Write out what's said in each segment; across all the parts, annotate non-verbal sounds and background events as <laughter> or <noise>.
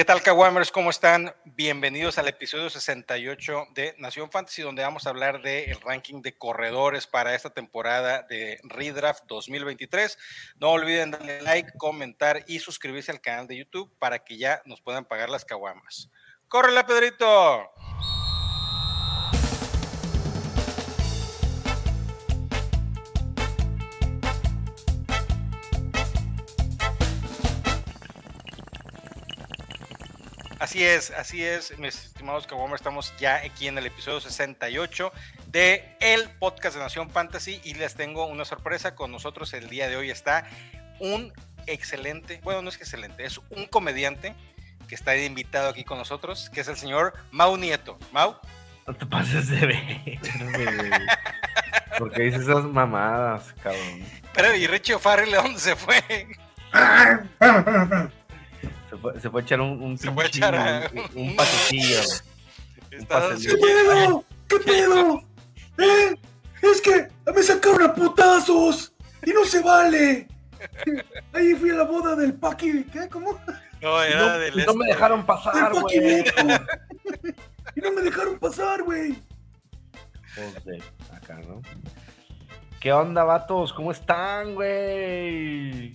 ¿Qué tal, Kawamers? ¿Cómo están? Bienvenidos al episodio 68 de Nación Fantasy, donde vamos a hablar del ranking de corredores para esta temporada de Redraft 2023. No olviden darle like, comentar y suscribirse al canal de YouTube para que ya nos puedan pagar las caguamas. ¡Córrela, Pedrito! Así es, así es, mis estimados Kawamers, estamos ya aquí en el episodio 68 de el podcast de Nación Fantasy y les tengo una sorpresa con nosotros el día de hoy está un excelente, bueno, no es que excelente, es un comediante que está invitado aquí con nosotros, que es el señor Mau Nieto. Mau. No te pases de ver, Porque dices esas mamadas, cabrón. Pero, ¿y Richie O'Farrell dónde se fue? Se fue, se fue a echar un, un, se fue a echar a... un, <laughs> un. ¿Qué pedo? ¿Qué pedo? ¿Eh? Es que me sacaron a putazos y no se vale. Ahí fui a la boda del Paqui. ¿Qué? ¿Cómo? No, era no, del no me este. dejaron pasar, güey. Y no me dejaron pasar, güey. Acá, ¿no? ¿Qué onda, vatos? ¿Cómo están, güey?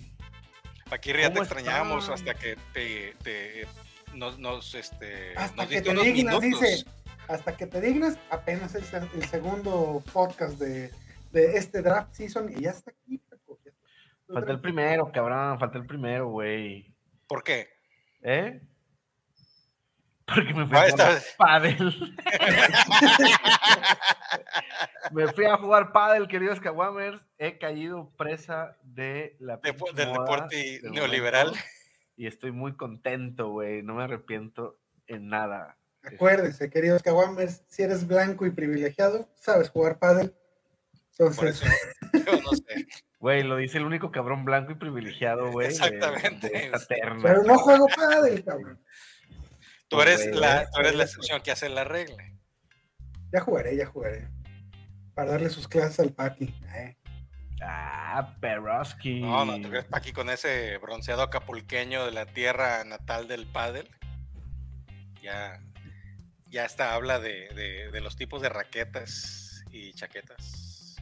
Aquí ya te ¿Cómo extrañamos hasta que te, te- nos, nos, este, Hasta nos que diste te unos dignas, minutos. dice. Hasta que te dignas, apenas es el, el segundo podcast de, de este draft season y ya está aquí. Falta el primero, cabrón. Falta el primero, güey. ¿Por qué? ¿Eh? Porque me fui Ah, a esta jugar pádel. <laughs> me fui a jugar pádel, queridos Kawamers. He caído presa de la De- del deporte del neoliberal. momento, Y estoy muy contento, güey. No me arrepiento en nada. Acuérdense, queridos Kawamers, si eres blanco y privilegiado, sabes jugar pádel. Por Entonces, eso, yo no sé. <laughs> Güey, lo dice el único cabrón blanco y privilegiado, güey. Exactamente. De, pero no juego pádel, cabrón. Tú eres, güey, la, tú eres la excepción que hace la regla. Ya jugaré, ya jugaré. Para darle sus clases al Paqui. Eh. Ah, Peroski. No, no, tú crees aquí con ese bronceado acapulqueño de la tierra natal del pádel. Ya, ya hasta habla de, de- de los tipos de raquetas y chaquetas.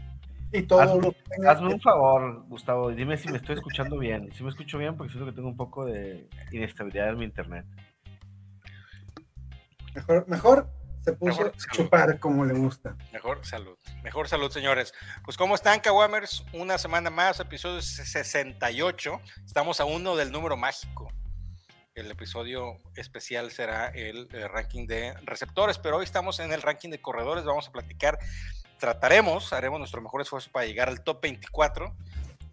Y todo Hazme- lo que tenga- Hazme un favor, Gustavo, dime si me estoy escuchando bien. Si me escucho bien, porque siento que tengo un poco de inestabilidad en mi internet. Mejor, mejor se puso Mejor a chupar como le gusta. Mejor salud, mejor salud, señores. Pues, ¿cómo están, Kawamers? Una semana más, episodio 68. Estamos a uno del número mágico. El episodio especial será el, eh, ranking de receptores, pero hoy estamos en el ranking de corredores. Vamos a platicar, trataremos, haremos nuestro mejor esfuerzo para llegar al top 24.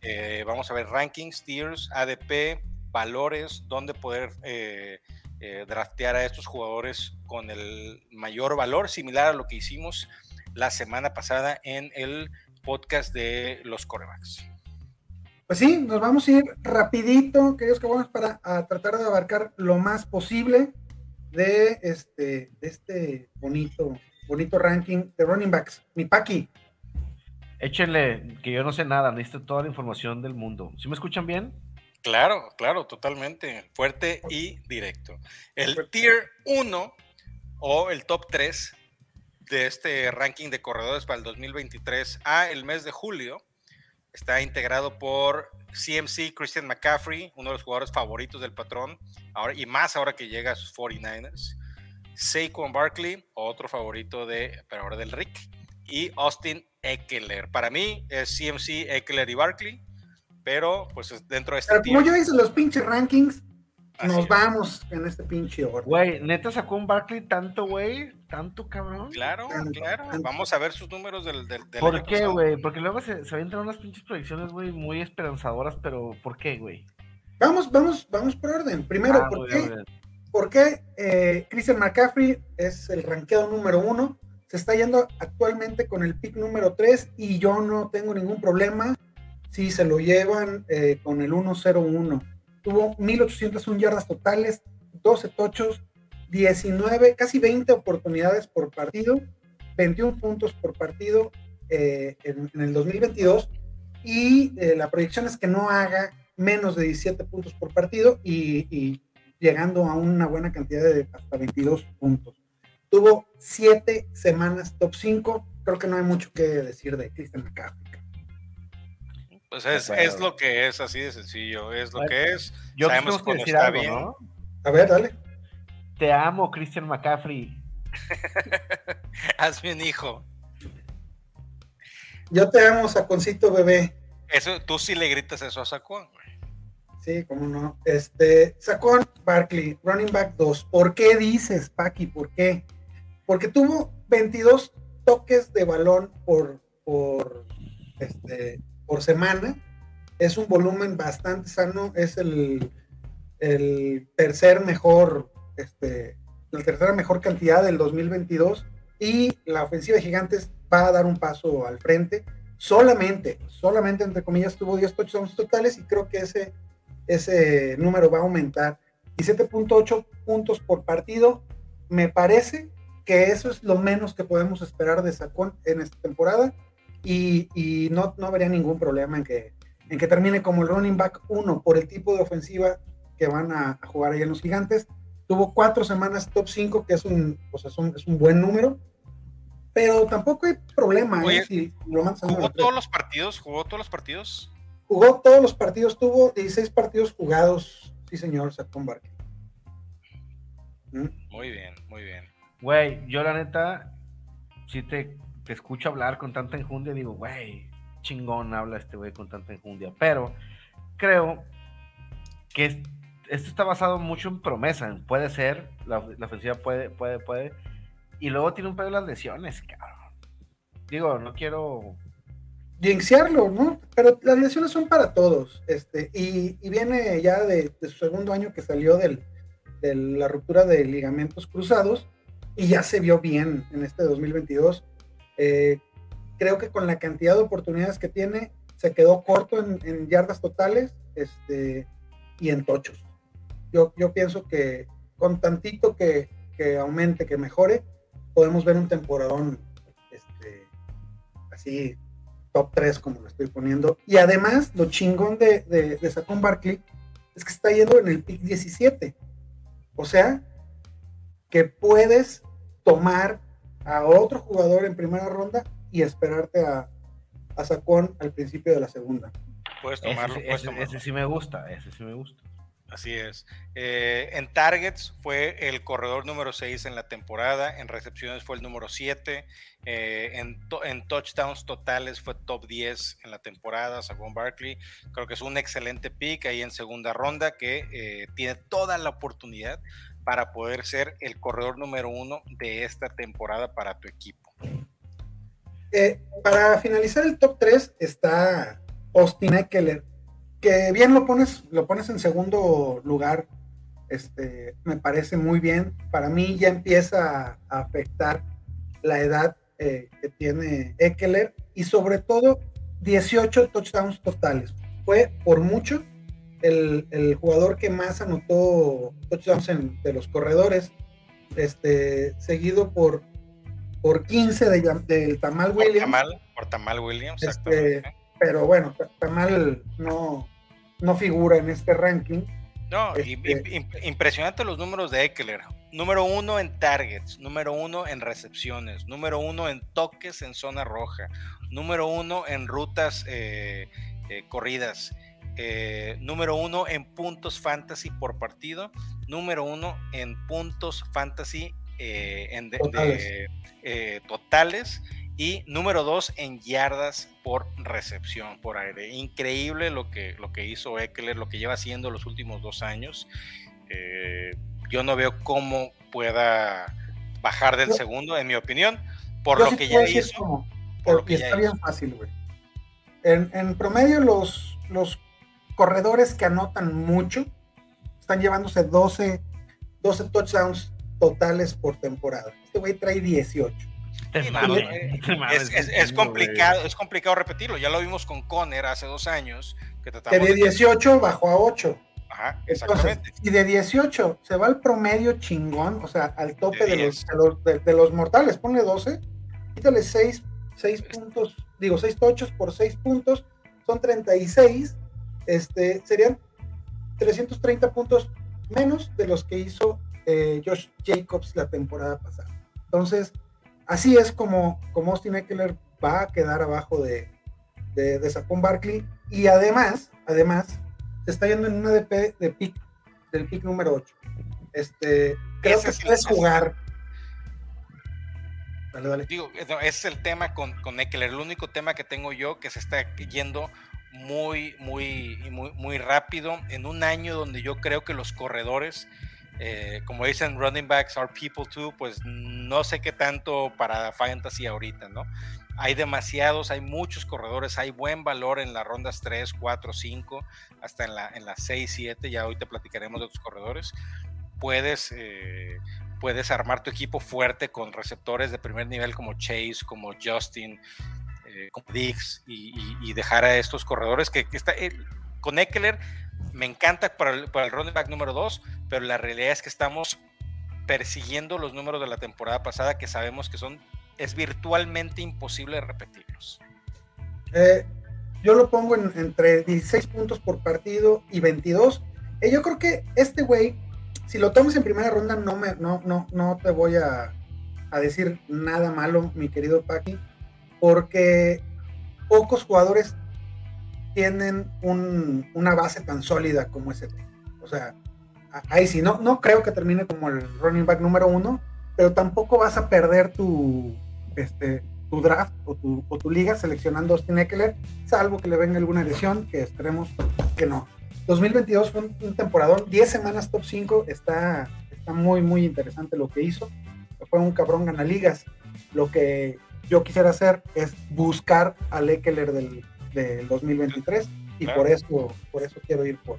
Eh, vamos a ver rankings, tiers, ADP, valores, dónde poder eh, eh, draftear a estos jugadores con el mayor valor, similar a lo que hicimos la semana pasada en el podcast de los corebacks. Pues sí, nos vamos a ir rapidito, queridos Kawamers, para a tratar de abarcar lo más posible de este, de este bonito, bonito ranking de running backs. Mi Paqui, Échenle, que yo no sé nada, necesito toda la información del mundo. ¿Sí me escuchan bien? Claro, claro, totalmente. Fuerte y directo. El tier 1 o el top 3 de este ranking de corredores para el 2023 a el mes de julio está integrado por CMC Christian McCaffrey, uno de los jugadores favoritos del patrón, ahora, y más ahora que llega a sus 49ers. Saquon Barkley, otro favorito de, pero ahora del Rick, y Austin Eckler. Para mí es CMC, Eckler y Barkley, pero pues es dentro de este pero como yo hice los pinches rankings, Así nos es. vamos en este pinche orden. Güey, neta sacó un Barkley tanto, güey, tanto cabrón. Claro, Tanto, claro. tanto. Vamos a ver sus números del, del, del ¿Por qué, güey? Porque luego se, se avientan unas pinches proyecciones, güey, muy esperanzadoras, pero ¿por qué, güey? Vamos, vamos, vamos por orden. Primero, Ah, ¿por qué, bien, por qué, eh, Christian McCaffrey es el ranqueado número uno? Se está yendo actualmente con el pick número 3 y yo no tengo ningún problema si se lo llevan eh, con el 1-0-1. Tuvo 1801 yardas totales, 12 tochos, 19, casi 20 oportunidades por partido, 21 puntos por partido eh, en, el 2022 y eh, la proyección es que no haga menos de 17 puntos por partido y, llegando a una buena cantidad de hasta 22 puntos. Tuvo siete semanas top 5. Creo que no hay mucho que decir de Christian McCaffrey. Pues es, es, lo que es, así de sencillo. Es lo que es. Yo Sabemos que decir algo, bien. ¿no? A ver, dale. Te amo, Christian McCaffrey. <laughs> Hazme un hijo. Yo te amo, Saconcito bebé. Eso, tú sí le gritas eso a Sacón. Sí, cómo no. Este, Sacón Barkley, running back 2. ¿Por qué dices, Paki? ¿Por qué? Porque tuvo 22 toques de balón por, por, este, por semana. Es un volumen bastante sano. Es el, el tercer mejor, este, la tercera mejor cantidad del 2022. Y la ofensiva Gigantes va a dar un paso al frente. Solamente, solamente entre comillas, tuvo 10 touchdowns totales y creo que ese, ese número va a aumentar. Y 7.8 puntos por partido, me parece que eso es lo menos que podemos esperar de Sacón en esta temporada y, y no, no habría ningún problema en que, en que termine como el running back 1 por el tipo de ofensiva que van a, jugar ahí en los gigantes. Tuvo cuatro semanas top 5, que es un, pues es un, es un buen número pero tampoco hay problema ¿eh? si lo ¿Jugó todos los partidos? ¿Jugó todos los partidos? Jugó todos los partidos, tuvo 16 partidos jugados, sí señor, Sacón Barkley. ¿Mm? Muy bien, muy bien. Güey, yo la neta, si te, te escucho hablar con tanta enjundia, digo, güey, chingón habla este güey con tanta enjundia, pero creo que esto está basado mucho en promesa, puede ser, la, la ofensiva puede, puede, puede, y luego tiene un pedo de las lesiones, cabrón. Digo, no quiero. Jinxearlo, ¿no? Pero las lesiones son para todos. Este, y, viene ya de, su segundo año que salió del, de la ruptura de ligamentos cruzados y ya se vio bien en este 2022. Eh, creo que con la cantidad de oportunidades que tiene, se quedó corto en, yardas totales este, y en tochos. Yo, yo pienso que con tantito que, que aumente, que mejore, podemos ver un temporadón este, así top 3 como lo estoy poniendo. Y además, lo chingón de, de, de Barkley es que está yendo en el pick 17. O sea, que puedes tomar a otro jugador en primera ronda y esperarte a, a Saquon al principio de la segunda. Puedes tomarlo, ese sí me gusta, ese sí me gusta. Así es. Eh, en targets fue el corredor número 6 en la temporada, en recepciones fue el número 7, eh, en, touchdowns totales fue top 10 en la temporada, Saquon Barkley. Creo que es un excelente pick ahí en segunda ronda que eh, tiene toda la oportunidad para poder ser el corredor número uno de esta temporada para tu equipo. para finalizar el top 3 está Austin Eckler que bien lo pones, lo pones en segundo lugar, este, me parece muy bien. Para mí ya empieza a afectar la edad eh, que tiene Eckler y sobre todo 18 touchdowns totales. Fue por mucho el, jugador que más anotó touchdowns de los corredores, este, seguido por, por 15 del Tamal Williams. Por Tamal, Williams, este, pero bueno, Tamal no, no figura en este ranking. No, este, impresionante los números de Eckler. Número uno en targets, número uno en recepciones, número uno en toques en zona roja, número uno en rutas eh, eh, corridas, eh, número uno en puntos fantasy por partido, número uno en puntos fantasy en totales y número dos en yardas por recepción por aire. Increíble lo que, lo que hizo Eckler, lo que lleva haciendo los últimos dos años. Eh, yo no veo cómo pueda bajar del segundo, en mi opinión, por lo que ya hizo. por está bien fácil, güey. En, promedio, los, los corredores que anotan mucho están llevándose 12, 12 touchdowns totales por temporada. Este güey trae 18 es, complicado, es complicado repetirlo. Ya lo vimos con Conner hace dos años. Que, de 18 bajó a 8. Ajá, exactamente. y de 18 se va al promedio chingón, o sea, al tope de, los, de, los, mortales, ponle 12, quítale 6, 6 puntos, digo, 6 tochos por 6 puntos, son 36, este, serían 330 puntos menos de los que hizo eh, Josh Jacobs la temporada pasada. Entonces, así es como, como Austin Eckler va a quedar abajo de, de, de Saquon Barkley. Y además, además, se está yendo en una DP de pick, del pick número 8. Este, creo Ese que sí puedes jugar. Dale, dale. Digo, ese es el tema con, con Eckler. El único tema que tengo yo que se está yendo muy, muy, muy, muy rápido en un año donde yo creo que los corredores, eh, como dicen running backs are people too, pues no sé qué tanto para fantasy ahorita, ¿no? Hay demasiados, hay muchos corredores, hay buen valor en las rondas 3, 4, 5, hasta en, la, en las 6, 7, ya hoy te platicaremos de otros corredores. Puedes, eh, puedes armar tu equipo fuerte con receptores de primer nivel como Chase, como Justin, eh, como Diggs, y, dejar a estos corredores que, está, con Eckler me encanta para el, para el running back número 2, pero la realidad es que estamos persiguiendo los números de la temporada pasada que sabemos que son es virtualmente imposible repetirlos. Eh, yo lo pongo en- entre 16 puntos por partido y 22. Eh, yo creo que este güey, si lo tomas en primera ronda, no, me, no, no, no te voy a, a decir nada malo, mi querido Paqui, porque pocos jugadores tienen un- una base tan sólida como ese. O sea, ahí sí, no, no creo que termine como el running back número uno, pero tampoco vas a perder tu, este, tu draft o tu, o tu liga seleccionando a Austin Eckler, salvo que le venga alguna lesión, que esperemos que no. 2022 fue un, un temporadón, 10 semanas top 5, está, está muy, muy interesante lo que hizo. Fue un cabrón gana ligas. Lo que yo quisiera hacer es buscar al Eckler del, del 2023 y Claro. por eso por eso quiero ir por,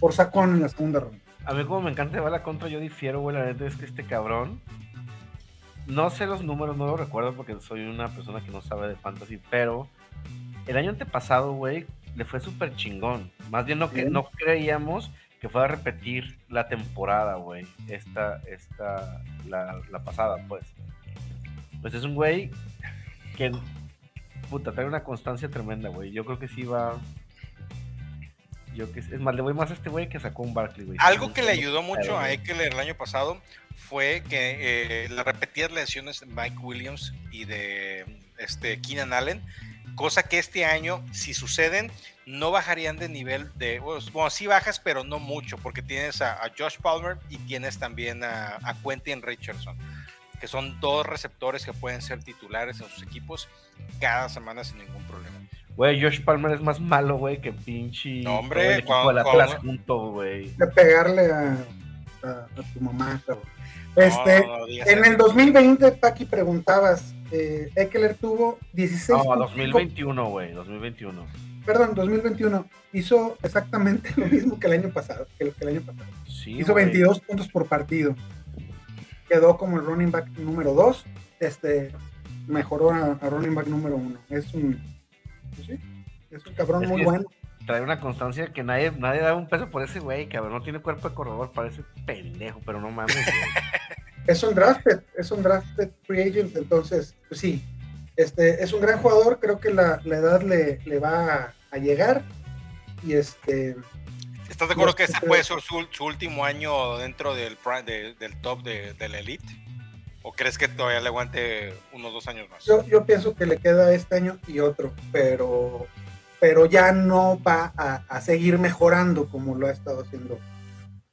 por Sacón en la segunda ronda. A mí como me encanta llevar la contra, yo difiero, güey, la neta es que este cabrón, no sé los números, no los recuerdo porque soy una persona que no sabe de fantasy, pero el año antepasado, güey, le fue súper chingón. Más bien no, que, Sí. no creíamos que fuera a repetir la temporada, güey, esta, esta, la, la pasada, pues. Pues es un güey que, puta, trae una constancia tremenda, güey. Yo creo que sí va... Yo que, es más, le voy más a este güey que sacó un Barkley, güey. Algo que le ayudó mucho a. Eckler el año pasado fue que eh, las repetidas lesiones de Mike Williams y de este Keenan Allen, cosa que este año, si suceden, no bajarían de nivel de, bueno, sí bajas, pero no mucho, porque tienes a, a Josh Palmer y tienes también a, a Quentin Richardson, que son dos receptores que pueden ser titulares en sus equipos cada semana sin ningún problema. Güey, Josh Palmer es más malo, güey, que pinche. No, hombre, todo el equipo cuando- del Atlas cuando- junto, güey. De pegarle a, a, a tu mamá, cabrón. Este, No, no, no En el 2020, Paqui, preguntabas, eh, Eckler tuvo 16. No, 2021, güey, 2021. Perdón, 2021. Hizo exactamente <laughs> lo mismo que el año pasado. Que el, que el año pasado. Sí, Hizo güey. 22 puntos por partido. Quedó como el running back número 2. Este, mejoró a, a running back número 1. Es un, pues sí, es un cabrón Es muy bueno. Trae una constancia que nadie, nadie da un peso por ese güey, cabrón. No tiene cuerpo de corredor, parece pendejo, pero no mames. <laughs> Es un drafted, es un drafted free agent, entonces, pues sí, este, es un gran jugador, creo que la, la edad le, le va a, a llegar y este, ¿Estás de acuerdo que puede ser su, su último año dentro del, de- del top de, de la elite? ¿O crees que todavía le aguante unos dos años más? yo, yo pienso que le queda este año y otro, pero, pero ya no va a, a seguir mejorando como lo ha estado haciendo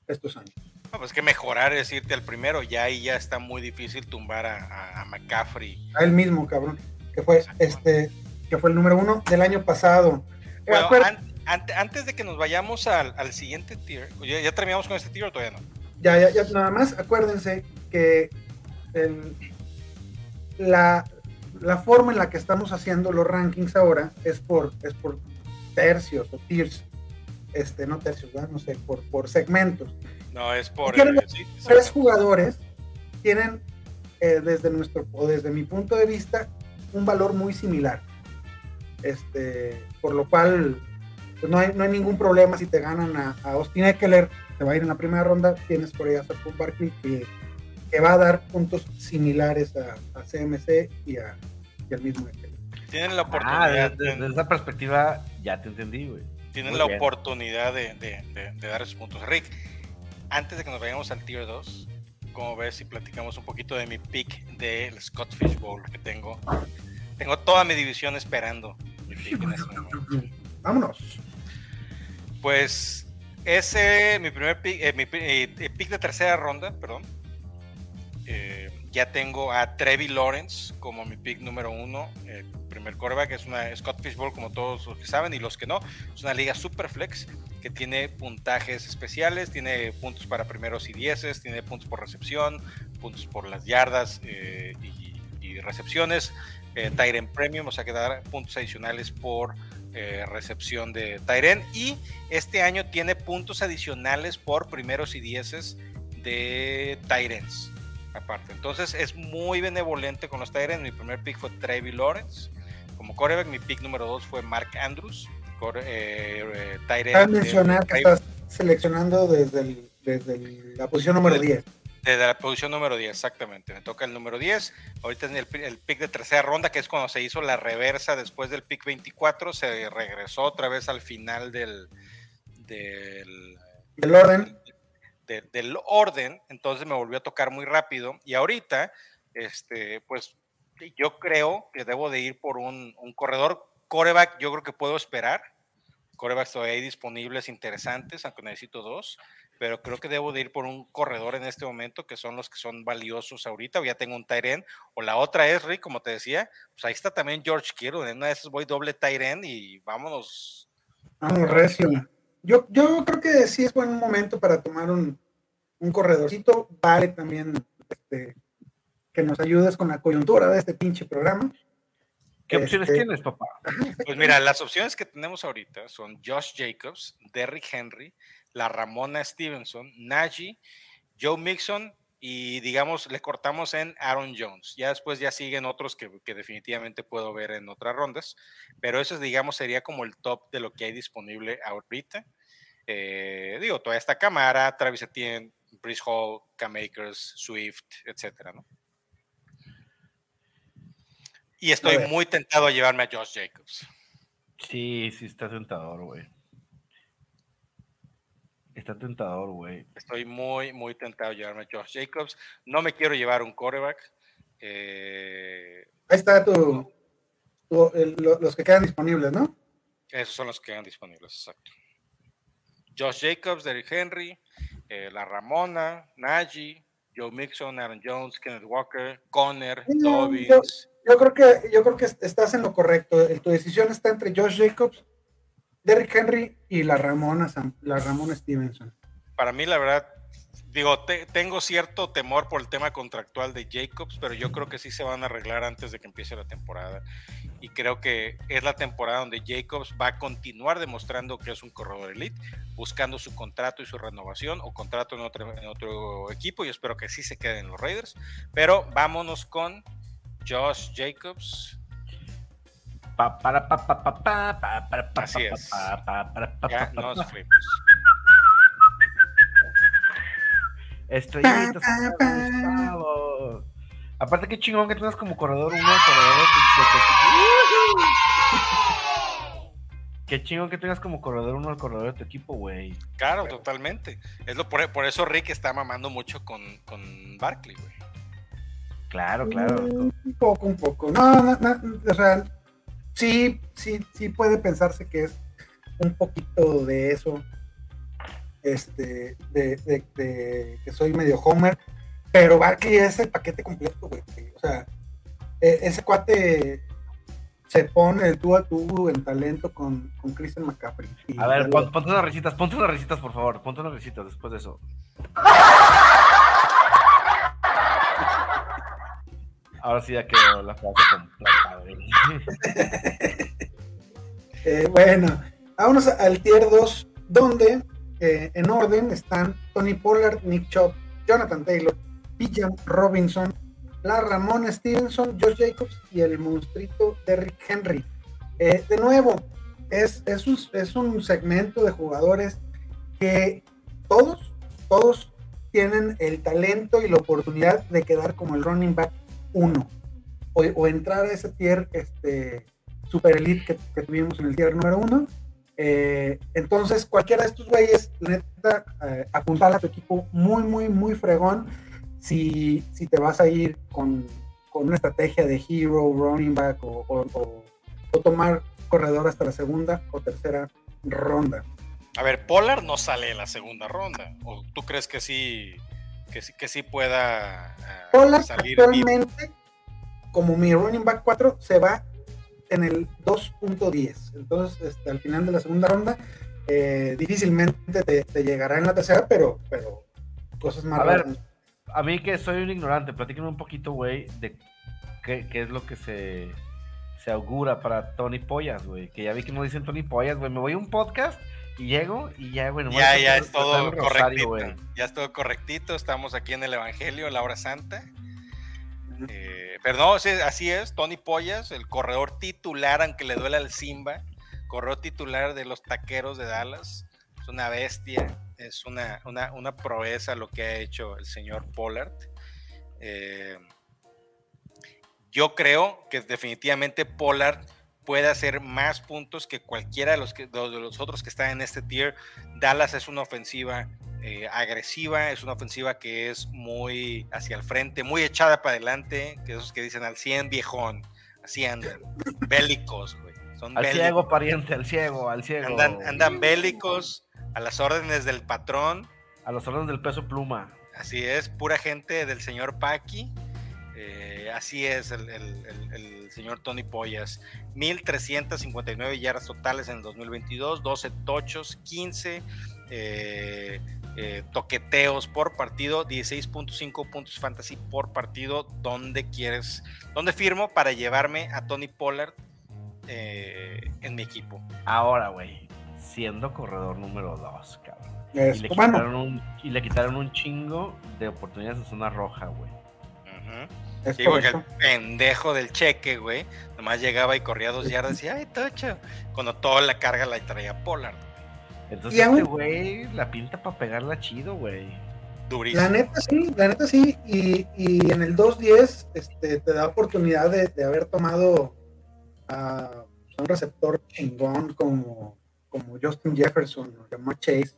estos años. No, pues que mejorar es irte al primero, ya ahí ya está muy difícil tumbar a, a- a McCaffrey. A él mismo, cabrón, que fue este, que fue el número uno del año pasado. Bueno, an- ante- antes de que nos vayamos al, al siguiente tier, ¿ya, ya terminamos con este tier o todavía no? Ya, ya, ya, nada más acuérdense que el- la, la forma en la que estamos haciendo los rankings ahora es por, es por tercios o tiers, este, no tercios, ¿verdad? no sé, por, por segmentos. No, es por... sí, Tres jugadores tienen, eh, desde nuestro, o desde mi punto de vista, un valor muy similar. Este, por lo cual, pues no, hay, no hay ningún problema si te ganan a, a Austin Eckler, te va a ir en la primera ronda, tienes por ahí a Saquon Barkley que, que va a dar puntos similares a, a CMC y, a, y al mismo Eckler. Tienen la Ah, oportunidad, desde, desde esa perspectiva ya te entendí, güey. tienen muy la bien. oportunidad de, de- de- de dar esos puntos. Rick, antes de que nos vayamos al tier 2, como ves si platicamos un poquito de mi pick del Scott Fish Bowl que tengo. Tengo toda mi división esperando. Vámonos. Pues ese, mi primer pick, eh, mi eh, pick de tercera ronda, perdón. Eh, ya tengo a Trevi Lawrence como mi pick número uno, el primer coreback, es una Scott Fishbowl como todos los que saben y los que no, es una liga super flex que tiene puntajes especiales, tiene puntos para primeros y dieces, tiene puntos por recepción, puntos por las yardas eh, y, recepciones, eh, Tyren Premium, o sea que dar puntos adicionales por eh, recepción de Tyren y este año tiene puntos adicionales por primeros y dieces de Tyrens aparte. Entonces es muy benevolente con los Tyrants. Mi primer pick fue Trevi Lawrence. Como coreback, mi pick número dos fue Mark Andrews. Eh, eh mencionar que estás seleccionando desde, desde la posición número 10. Desde la posición número 10, exactamente. Me toca el número 10. Ahorita es el, el, pick de tercera ronda, que es cuando se hizo la reversa después del pick 24. Se regresó otra vez al final del, del, del orden del orden, entonces me volvió a tocar muy rápido y ahorita, este, pues yo creo que debo de ir por un, corredor coreback, yo creo que puedo esperar, corebacks todavía hay disponibles interesantes, aunque necesito dos, pero creo que debo de ir por un corredor en este momento, que son los que son valiosos ahorita, o ya tengo un Tyren, o la otra es, Rick, como te decía, pues ahí está también George Kittle, en una de esas voy doble Tyren y vámonos. Vamos, recio. Yo, yo creo que sí es buen momento para tomar un, un corredorcito. Vale también este, que nos ayudes con la coyuntura de este pinche programa. ¿Qué opciones este, tienes, papá? Pues mira, las opciones que tenemos ahorita son Josh Jacobs, Derrick Henry, la Ramona Stevenson, Najee, Joe Mixon y digamos le cortamos en Aaron Jones. Ya después ya siguen otros que, que, definitivamente puedo ver en otras rondas, pero eso digamos sería como el top de lo que hay disponible ahorita. Eh, digo, toda esta cámara, Travis Etienne, Brice Hall, K-Makers, Swift, etcétera, ¿no? Y estoy muy tentado a llevarme a Josh Jacobs. Sí, sí está tentador, güey. Está tentador, güey. Estoy muy, muy tentado a llevarme a Josh Jacobs. No me quiero llevar un quarterback. Eh, Ahí está tu, los que quedan disponibles, ¿no? Esos son los que quedan disponibles, exacto. Josh Jacobs, Derrick Henry, eh, La Ramona, Najee, Joe Mixon, Aaron Jones, Kenneth Walker, Conner, Dobbins. Yo, creo que, yo creo que estás en lo correcto. Tu decisión está entre Josh Jacobs, Derrick Henry y la Ramona, la Ramona Stevenson. Para mí, la verdad, digo, tengo cierto temor por el tema contractual de Jacobs, pero yo creo que sí se van a arreglar antes de que empiece la temporada. Y creo que es la temporada donde Jacobs va a continuar demostrando que es un corredor elite, buscando su contrato y su renovación o contrato en otro, en otro equipo. Y espero que sí se quede en los Raiders. Pero vámonos con Josh Jacobs. Así es. Ya nos fuimos. Estrellitas. Aparte, qué chingón que tengas como corredor uno, corredor de, Qué chingón que tengas como corredor uno al corredor de tu equipo, güey. Claro, totalmente. Es lo por, por, eso Rick está mamando mucho con, con Barkley, güey. Claro, claro. Un poco, un poco. No, no, no, o sea, sí, sí, sí puede pensarse que es un poquito de eso este, de, que soy medio homer, pero Barkley es el paquete completo, güey. O sea, e, ese cuate se pone el tú a tú en talento con, con Christian McCaffrey. A ver, ponte unas risitas, ponte unas risitas, por favor, ponte unas risitas después de eso. <laughs> Ahora sí ya quedó la frase completa, <laughs> eh, bueno, vámonos al tier 2, donde en orden están Tony Pollard, Nick Chop, Jonathan Taylor, Bijan Robinson, la Ramón Stevenson, Josh Jacobs y el monstruito Derrick Henry. Eh, de nuevo, es, es, un, es un segmento de jugadores que todos, todos tienen el talento y la oportunidad de quedar como el running back o, entrar a ese tier este, super elite que, tuvimos en el tier número uno Eh, entonces, cualquiera de estos güeyes, neta, eh, apuntar a tu equipo muy, muy, muy fregón. Si, si te vas a ir con, con una estrategia de hero, running back o- o tomar corredor hasta la segunda o tercera ronda. A ver, Pollard no sale en la segunda ronda. ¿O tú crees que sí, que sí, que sí pueda Pollard salir vivo? actualmente, como mi running back 4, se va en el 2.10. Entonces, este, al final de la segunda ronda, eh, difícilmente te, te llegará en la tercera, pero, pero cosas más A ver. A mí que soy un ignorante, platíquenme un poquito, güey, de qué, qué es lo que se, se augura para Tony Pollas, güey. Que ya vi que no dicen Tony Pollas, güey. Me voy a un podcast y llego y ya, nomás Ya, ya es todo rosario, correctito. Ya es todo correctito. Estamos aquí en el Evangelio, la hora santa. Eh, pero no, sí, así es. Tony Pollas, el corredor titular, aunque le duele al Simba, corredor titular de los taqueros de Dallas. Es una bestia, es una, una, una proeza lo que ha hecho el señor Pollard. Eh, yo creo que definitivamente Pollard puede hacer más puntos que cualquiera de los, que, de los otros que están en este tier. Dallas es una ofensiva eh, agresiva, es una ofensiva que es muy hacia el frente, muy echada para adelante, que esos que dicen al 100 viejón, así andan, <laughs> bélicos, güey. Son Al bélicos. ciego, pariente, al ciego, al ciego. Andan, andan bélicos a las órdenes del patrón. A los órdenes del peso pluma. Así es, pura gente del señor Paki. Eh, así es el, el- el- el señor Tony Pollas. 1.359 yardas totales en el 2022, 12 tochos, 15 eh, eh, toqueteos por partido, 16.5 puntos fantasy por partido. ¿Dónde quieres? ¿Dónde firmo para llevarme a Tony Pollard eh, en mi equipo? Ahora, güey, siendo corredor número 2, cabrón. Es- Y le, bueno, quitaron un, y le quitaron un chingo de oportunidades en zona roja, güey. Es Sí, porque el pendejo del cheque, güey, nomás llegaba y corría dos yardas y ay, tocho. Cuando toda la carga la traía Pollard. Entonces, este güey la pinta para pegarla chido, güey. Durísimo. La neta sí, la neta sí, y, y en el 2.10 este, te da oportunidad de, de haber tomado a un receptor chingón como, como Justin Jefferson o Jamar Chase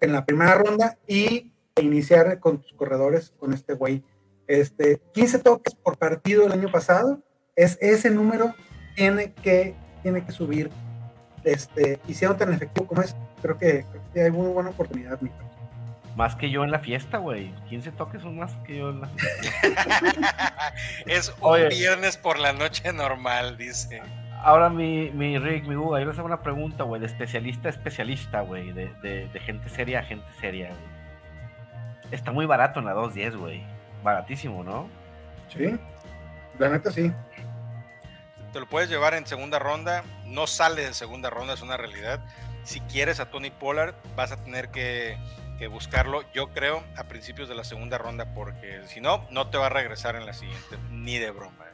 en la primera ronda y iniciar con tus corredores con este güey. Este, 15 toques por partido el año pasado, es ese número tiene que, tiene que subir. Este, y siendo tan efectivo como es, creo que, creo que hay muy buena oportunidad, mi. Más que yo en la fiesta, güey. 15 toques son más que yo en la fiesta. <laughs> es un Oye. viernes por la noche normal, dice. Ahora mi, mi Rick, mi Hugo, yo les hago una pregunta, güey, de especialista a especialista, güey, de, de, de gente seria a gente seria, güey. Está muy barato en la 210, güey. Baratísimo, ¿no? Sí, la neta sí. Te lo puedes llevar en segunda ronda. No sale en segunda ronda, es una realidad. Si quieres a Tony Pollard, vas a tener que, que buscarlo, yo creo, a principios de la segunda ronda, porque si no, no te va a regresar en la siguiente, ni de broma.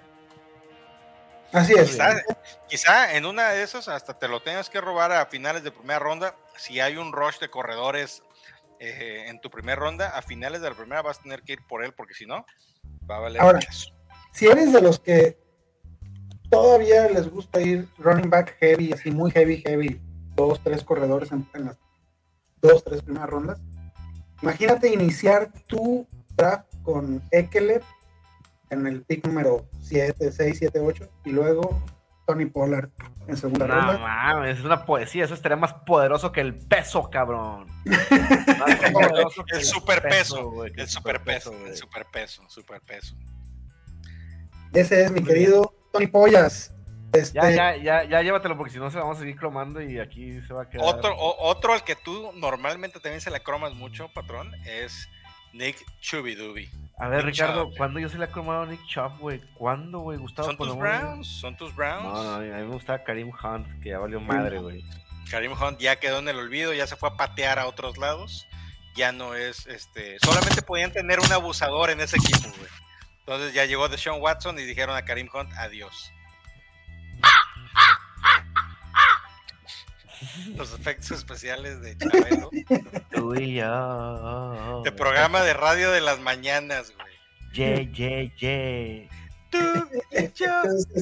Así es. Quizá, quizá en una de esas hasta te lo tengas que robar a finales de primera ronda. Si hay un rush de corredores eh, en tu primera ronda, a finales de la primera vas a tener que ir por él, porque si no, va a valer Ahora. Si eres de los que todavía les gusta ir running back heavy, así muy heavy, heavy, dos, tres corredores en, en las dos, tres primeras rondas, imagínate iniciar tu draft con Eckler en el pick número 7, 6, 7, 8 y luego Tony Pollard en segunda No ronda. mames, es una poesía, eso estaría más poderoso que el peso, cabrón. <laughs> Más poderoso que El superpeso, güey, El superpeso, el superpeso, superpeso. Ese es mi querido Tony Pollas. Este, Ya, ya, ya, ya llévatelo porque si no se vamos a seguir cromando y aquí se va a quedar. Otro, o- otro al que tú normalmente también se le cromas mucho, patrón, es Nick Chubidubi. A ver, Nick Ricardo, Chubb. ¿cuándo yo se le he cromado a Nick Chubb, güey? ¿Cuándo, güey? Gustavo ¿Son tus? Browns? ¿Son tus No, Browns? no, a mí me gustaba Karim Hunt, que ya valió madre, güey. Karim Hunt ya quedó en el olvido, ya se fue a patear a otros lados. Ya no es, este, solamente podían tener un abusador en ese equipo, güey. Entonces ya llegó Deshaun Watson y dijeron a Karim Hunt, adiós. <laughs> Los efectos especiales de Chabelo. Tú y yo. De programa de radio de las mañanas, güey. Ye, ye, ye. Tú y yo.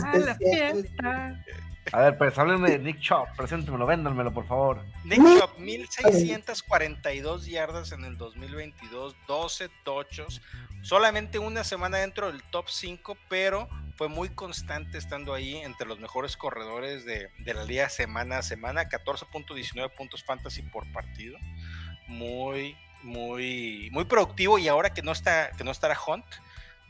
A la es- fiesta. A ver, pues háblenme de Nick Chop, preséntemelo, véndanmelo, por favor. Nick Chop, 1642 yardas en el 2022, 12 tochos, solamente una semana dentro del top 5, pero fue muy constante estando ahí entre los mejores corredores de, de la liga semana a semana, 14.19 puntos fantasy por partido. Muy, muy, muy productivo y ahora que no está, que no estará Hunt,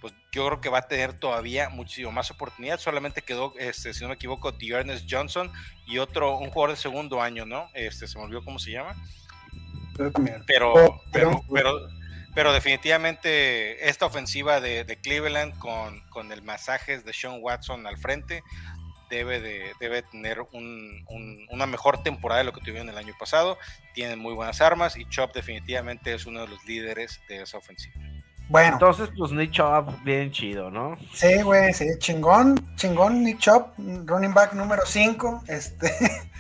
pues yo creo que va a tener todavía muchísimo más oportunidad. Solamente quedó, este, si no me equivoco, Ernest Johnson y otro, un jugador de segundo año, ¿no? Este, se me olvidó cómo se llama. Pero, oh, pero, pero, pero, definitivamente esta ofensiva de, Cleveland con, con, el masaje de Sean Watson al frente debe, de, debe tener una mejor temporada de lo que tuvieron el año pasado. Tienen muy buenas armas y Chop definitivamente es uno de los líderes de esa ofensiva. Bueno. Entonces, pues Nick Chop, bien chido, ¿no? Sí, güey, sí, chingón, chingón, Nick Chop, running back número 5. Este, <laughs>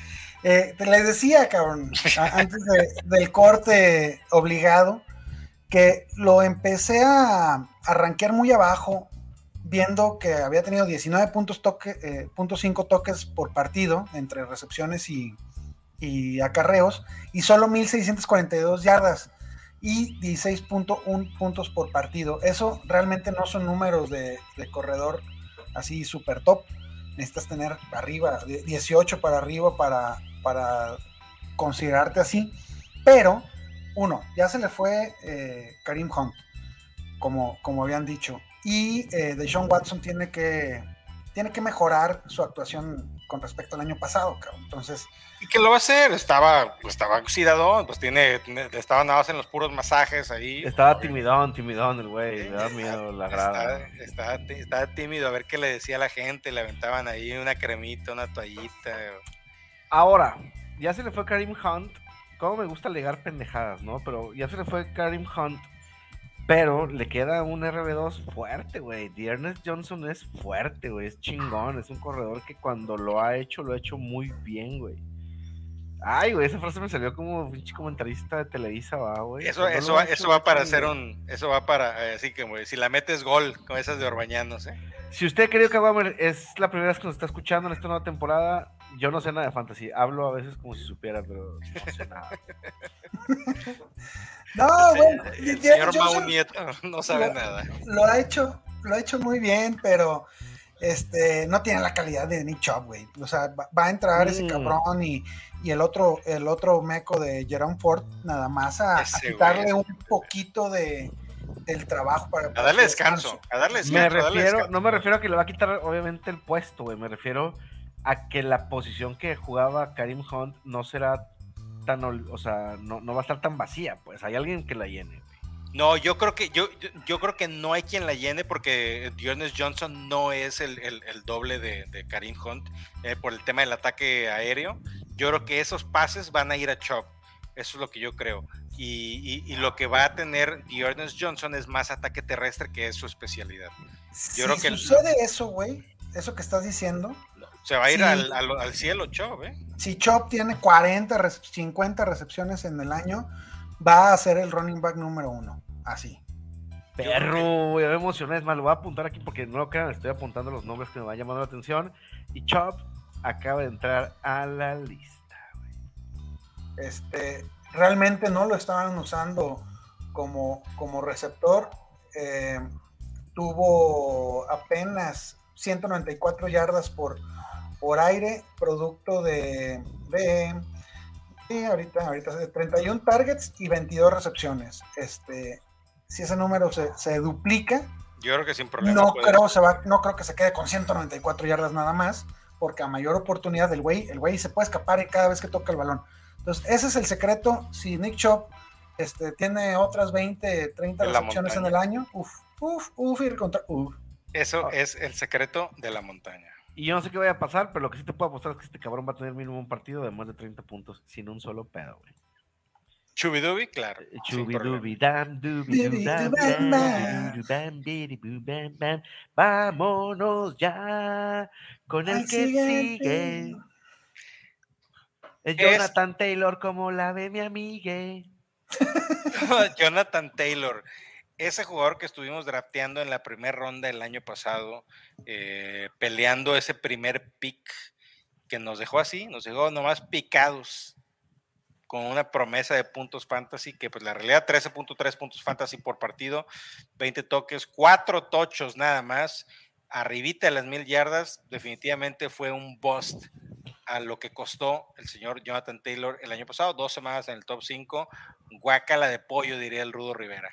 eh, te les decía, cabrón, antes del corte obligado, que lo empecé a, a muy abajo, viendo que había tenido 19 puntos toque, eh, toques por partido entre recepciones y, y acarreos, y solo 1642 yardas y 16.1 puntos por partido. Eso realmente no son números de, corredor así súper top. Necesitas tener arriba, 18 para arriba para, para considerarte así. Pero, uno, ya se le fue eh, Karim Hunt, como, como habían dicho. Y eh, Deshaun Watson tiene que, tiene que mejorar su actuación con respecto al año pasado, cabrón. Entonces. ¿Y qué lo va a hacer? Estaba, pues estaba oxidado, pues tiene, estaba nada más en los puros masajes ahí. Estaba timidón, timidón el güey, le da miedo la grada. Estaba, estaba, tímido a ver qué le decía a la gente, le aventaban ahí una cremita, una toallita. Ahora, ya se le fue Karim Hunt. Cómo me gusta legar pendejadas, ¿no? Pero ya se le fue Karim Hunt pero le queda un RB2 fuerte, güey. Ernest Johnson es fuerte, güey. Es chingón. Es un corredor que cuando lo ha hecho, lo ha hecho muy bien, güey. Ay, güey, esa frase me salió como pinche comentarista de Televisa, va, güey. Eso, eso, va, eso va para hacer un. Eso va para. así que, güey, si la metes gol con esas de Orbañanos, ¿eh? Si usted, querido Caguamer, es la primera vez que nos está escuchando en esta nueva temporada, yo no sé nada de fantasy. Hablo a veces como si supiera, pero no sé nada. <laughs> No, bueno, el señor Mau Nieto <laughs> no sabe nada. Lo ha hecho, lo ha hecho muy bien, pero este no tiene la calidad de Nick Chop, güey. O sea, va, a entrar ese mm. cabrón y, y, el otro, el otro meco de Jerome Ford, nada más a, quitarle un poquito de del trabajo para a darle descanso, a darle descanso, me refiero, no me refiero a que le va a quitar obviamente el puesto, güey, me refiero a que la posición que jugaba Karim Hunt no será o sea, no, va a estar tan vacía, pues hay alguien que la llene. No, yo creo que yo, yo creo que no hay quien la llene porque Dionis Johnson no es el, doble de, Karim Hunt eh, por el tema del ataque aéreo. Yo creo que esos pases van a ir a Chop. Eso es lo que yo creo. Y, lo que va a tener Dionis Johnson es más ataque terrestre, que es su especialidad. Yo creo que sucede eso, güey, eso que estás diciendo, se va a ir al, al, cielo Chop, ¿eh? Si Chop tiene 40, 50 recepciones en el año, va a ser el running back número uno. Así. Perro, ya me emocioné. Es más, lo voy a apuntar aquí porque no lo crean, estoy apuntando los nombres que me van llamando la atención. Y Chop acaba de entrar a la lista. Este, realmente no lo estaban usando como, como receptor. Eh, tuvo apenas 194 yardas por, por aire, producto de, de ahorita, ahorita 31 targets y 22 recepciones. Este, si ese número se, duplica, yo creo que sin problema. No creo, se va, no creo que se quede con 194 yardas nada más, porque a mayor oportunidad del güey, el güey se puede escapar cada vez que toca el balón. Entonces, ese es el secreto. Si Nick Chop este, tiene otras 20, 30 recepciones en el año, uff, uff, uff, ir contra, uff. Eso ah. es el secreto de la montaña. Y yo no sé qué vaya a pasar, pero lo que sí te puedo apostar es que este cabrón va a tener mínimo un partido de más de 30 puntos sin un solo pedo, güey. Chubidubi, claro. Chubidubi, dam, dubi, dam, bam, Vámonos ya con el que sigue. Es Jonathan Taylor como la ve mi amiga. <laughs> Jonathan Taylor ese jugador que estuvimos drafteando en la primera ronda el año pasado, eh, peleando ese primer pick, que nos dejó así, nos dejó nomás picados con una promesa de puntos fantasy, que pues la realidad 13.3 puntos fantasy por partido, 20 toques, 4 tochos nada más, arribita de las mil yardas, definitivamente fue un bust a lo que costó el señor Jonathan Taylor el año pasado, dos semanas en el top 5, guacala de pollo, diría el Rudo Rivera.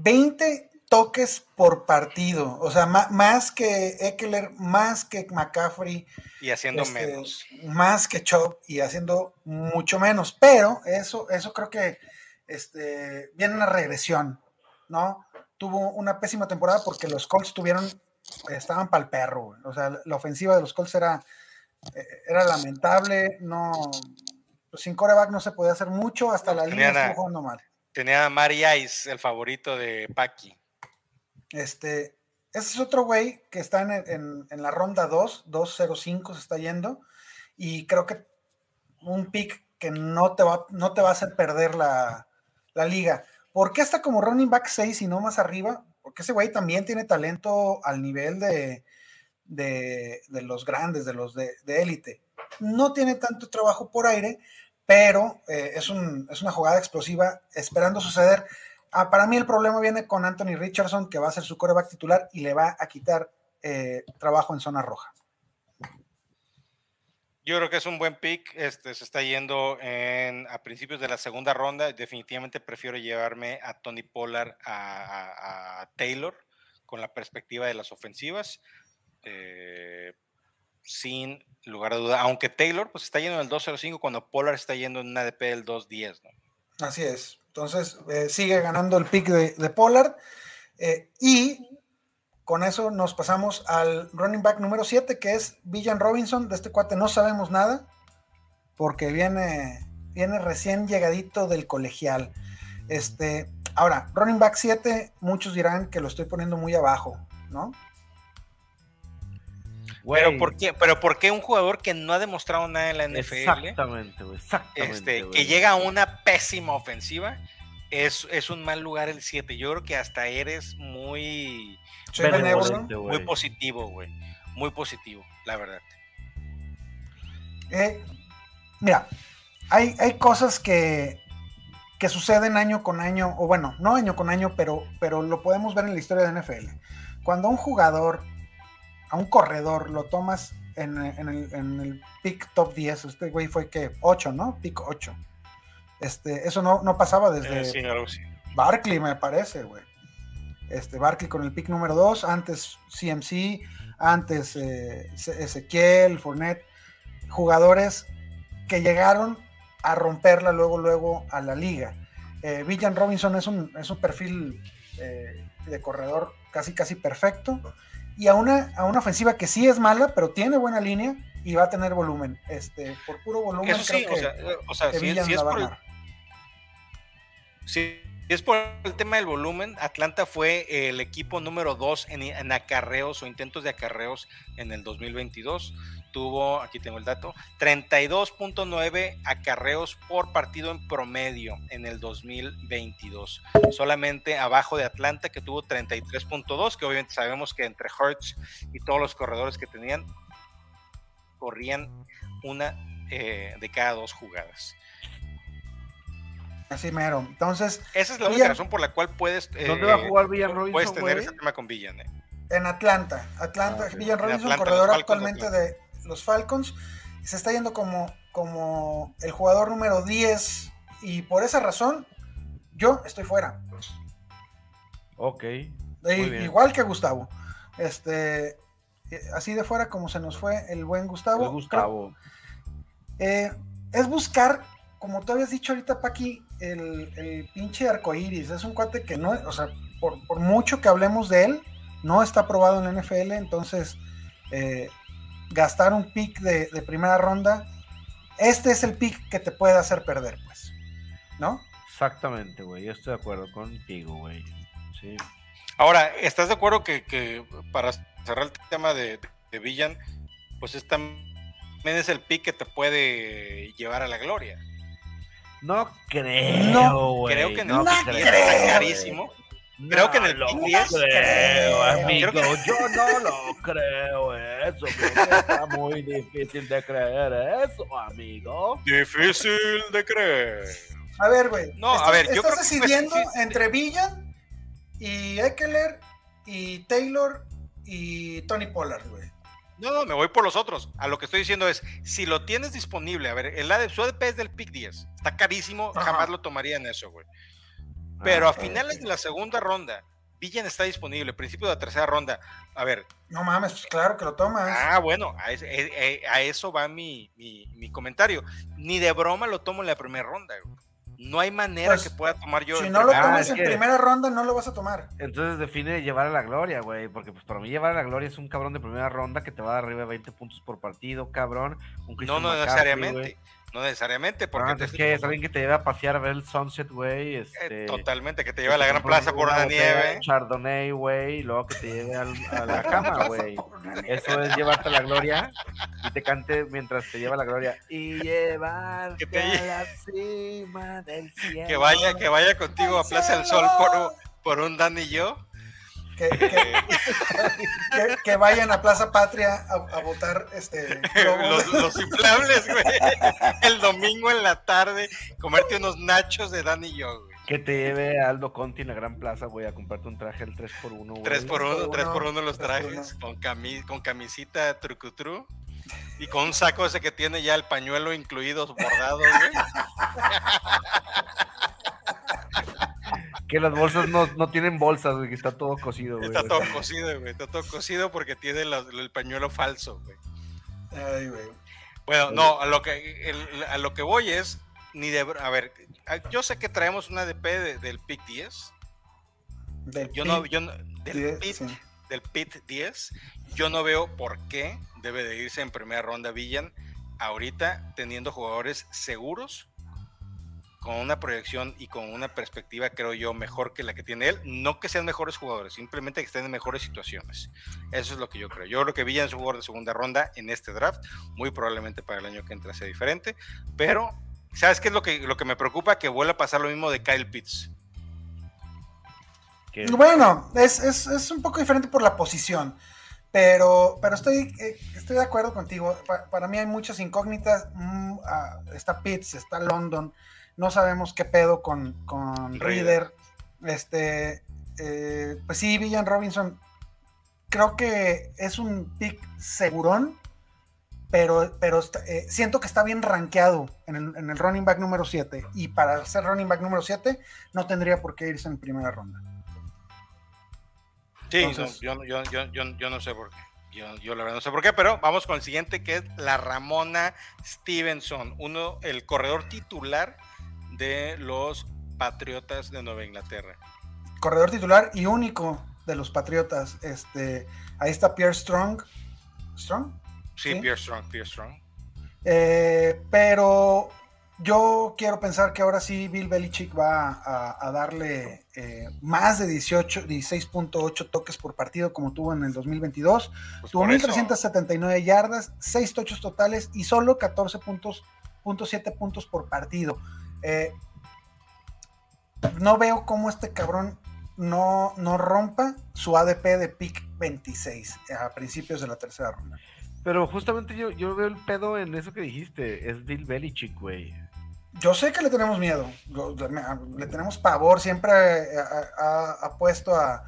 20 toques por partido, o sea, más, que Eckler, más que McCaffrey. Y haciendo este, menos. Más que Chop y haciendo mucho menos, pero eso, eso creo que este, viene una regresión, ¿no? Tuvo una pésima temporada porque los Colts tuvieron, estaban para el perro, o sea, la ofensiva de los Colts era, era lamentable, no, sin coreback no se podía hacer mucho, hasta la línea estuvo jugando mal. Tenía a Mari Ice, el favorito de Paki. Este, ese es otro güey que está en, la ronda 2, 205 se está yendo, y creo que un pick que no te va, no te va a hacer perder la, liga. ¿Por qué está como running back 6 y no más arriba? Porque ese güey también tiene talento al nivel de, de, los grandes, de los de élite. no tiene tanto trabajo por aire, pero eh, es, es una jugada explosiva esperando suceder. Ah, para mí el problema viene con Anthony Richardson, que va a ser su coreback titular y le va a quitar eh, trabajo en zona roja. Yo creo que es un buen pick. Este se está yendo en, a principios de la segunda ronda. Definitivamente prefiero llevarme a Tony Pollard a, Taylor con la perspectiva de las ofensivas. Eh, sin lugar a duda. Aunque Taylor pues está yendo en el 2.05 cuando Pollard está yendo en una ADP del 2.10. ¿no? Así es. Entonces, eh, sigue ganando el pick de, Pollard. Eh, y con eso nos pasamos al running back número 7, que es Villan Robinson. De este cuate no sabemos nada, porque viene, viene recién llegadito del colegial. Este, ahora, running back 7, muchos dirán que lo estoy poniendo muy abajo, ¿no? Pero ¿por, qué, pero ¿por qué un jugador que no ha demostrado nada en la NFL? Exactamente, exactamente. Este, que llega a una pésima ofensiva, es, es un mal lugar el 7. Yo creo que hasta eres muy, muy positivo, güey. Muy positivo, la verdad. Eh, mira, hay, hay cosas que, que suceden año con año, o bueno, no año con año, pero, pero lo podemos ver en la historia de NFL. Cuando un jugador a un corredor lo tomas en, el, pick top 10, este güey fue que 8, ¿no? Pick 8. Este, eso no, no pasaba desde eh, Barkley, me parece, güey. Este, Barkley con el pick número 2, antes CMC, antes eh, Ezequiel, Fournette, jugadores que llegaron a romperla luego, luego a la liga. Eh, Villan Robinson es un, es un perfil eh, de corredor casi, casi perfecto y a una, a una ofensiva que sí es mala, pero tiene buena línea y va a tener volumen. Este, por puro volumen, creo que, o sea, si, es por el, si es por el tema del volumen, Atlanta fue el equipo número 2 en, en, acarreos o intentos de acarreos en el 2022 tuvo, aquí tengo el dato, 32.9 acarreos por partido en promedio en el 2022. Solamente abajo de Atlanta que tuvo 33.2, que obviamente sabemos que entre Hertz y todos los corredores que tenían, corrían una eh, de cada dos jugadas. Así mero. Entonces. Esa es la única razón por la cual puedes. ¿Dónde va a jugar Villan Puedes tener ese tema con Villan. Eh. En Atlanta. Atlanta, ah, Villan Robinson, corredor actualmente de, los Falcons. Se está yendo como, como el jugador número 10 y por esa razón yo estoy fuera. Ok. igual que Gustavo. Este, eh, así de fuera como se nos fue el buen Gustavo. Gustavo. Eh, es buscar, como tú habías dicho ahorita, Paqui, el, el pinche arcoiris. Es un cuate que no, o sea, por, mucho que hablemos de él, no está probado en la NFL, entonces eh, gastar un pick de, primera ronda, este es el pick que te puede hacer perder, pues, ¿no? Exactamente, güey, yo estoy de acuerdo contigo, güey. Sí. Ahora, ¿estás de acuerdo que, para cerrar el tema de, de Villan, pues es también es el pick que te puede llevar a la gloria? No creo, güey. creo que no, no creo, carísimo. Creo que en el lo creo, amigo. Yo no lo creo, eso, está muy difícil de creer eso, amigo. Difícil de creer. A ver, güey. No, estás, a ver, yo estás creo que, decidiendo entre Villan y Eckler y Taylor y Tony Pollard, güey. No, no, me voy por los otros. A lo que estoy diciendo es, si lo tienes disponible, a ver, el ADP, su ADP es del pick 10. Está carísimo, Ajá. jamás lo tomaría en eso, güey. Pero Ah, a finales de la segunda ronda, Villan está disponible, principio de la tercera ronda. A ver, No mames, pues claro que lo tomas. ah, bueno, a, ese- eh, eh, a eso va mi, mi- mi comentario. Ni de broma lo tomo en la primera ronda, güey. No hay manera Pues, que pueda tomar yo. si no lo Ah, tomas en que- primera ronda, no lo vas a tomar. Entonces define llevar a la gloria, güey. Porque pues para mí llevar a la gloria es un cabrón de primera ronda que te va a dar arriba de 20 puntos por partido, cabrón. Un No, no necesariamente. No necesariamente, porque Ah, te es que es alguien que te lleva a pasear a ver el sunset, güey. eh, Este, totalmente, que te lleva a la gran plaza por una la nieve. Chardonnay, güey. Y luego que te lleve al- a la <laughs> cama, güey. Eso es llevarte a la gloria y te cante mientras te lleva a la gloria. Y llevarte Que te a la cima del cielo. <laughs> Que vaya, que vaya contigo a Plaza del Sol por, por un Dan y yo. Que, que- que- que vayan a Plaza Patria a, a votar este los, los inflables, güey. El domingo en la tarde, comerte unos nachos de Dan y yo, güey. Que te lleve a Aldo Conti en la Gran Plaza, güey, a comprarte un traje el 3x1, güey. Tres por uno, por tres por uno, uno los tres por trajes, con, cami- con camisita trucutru y con un saco ese que tiene ya el pañuelo incluido, bordado, güey. <laughs> Que las bolsas no, no tienen bolsas, güey, que está todo cosido, güey. Está todo cocido, güey. Está todo cocido porque tiene el pañuelo falso, güey. Ay, güey. Bueno, no, a lo que el- a lo que voy es ni de a ver, a- yo sé que traemos una DP de- del PIC 10. Del Yo no PIT, yo no- del PIC sí. del PIT 10, yo no veo por qué debe de irse en primera ronda Villan ahorita teniendo jugadores seguros con una proyección y con una perspectiva, creo yo, mejor que la que tiene él. No que sean mejores jugadores, simplemente que estén en mejores situaciones. Eso es lo que yo creo. Yo creo que Villan es un jugador de segunda ronda en este draft, muy probablemente para el año que entra sea diferente, pero ¿sabes qué es lo que, lo que me preocupa? Que vuelva a pasar lo mismo de Kyle Pitts. Bueno, es, es, es un poco diferente por la posición, pero, pero estoy, eh, estoy de acuerdo contigo. Pa- para mí hay muchas incógnitas. Mm, ah, está Pitts, está London, no sabemos qué pedo con, con Reader. Reader. Este, eh, pues sí, Villan Robinson, creo que es un pick segurón, pero, pero eh, siento que está bien rankeado en el, en el running back número 7. Y para ser running back número 7, no tendría por qué irse en primera ronda. Sí, Entonces- no, yo, yo, yo, yo, yo no sé por qué. Yo, yo la verdad no sé por qué, pero vamos con el siguiente que es la Ramona Stevenson, uno, el corredor titular de los Patriotas de Nueva Inglaterra. corredor titular y único de los Patriotas. Este, ahí está Pierre Strong. Strong. Sí, Sí. Pierre Strong, Pierre Strong. Eh, pero yo quiero pensar que ahora sí Bill Belichick va a, a darle eh, más de 18, 16.8 toques por partido como tuvo en el 2022. Pues Tuvo por eso, 1.379 yardas, 6 tochos totales y solo 14 puntos, punto puntos por partido. Eh, no veo cómo este cabrón no, no rompa su ADP de pick 26 a principios de la tercera ronda. Pero justamente yo, yo veo el pedo en eso que dijiste. Es Bill Belichick, güey. Yo sé que le tenemos miedo, le tenemos pavor, siempre ha, ha- ha puesto a,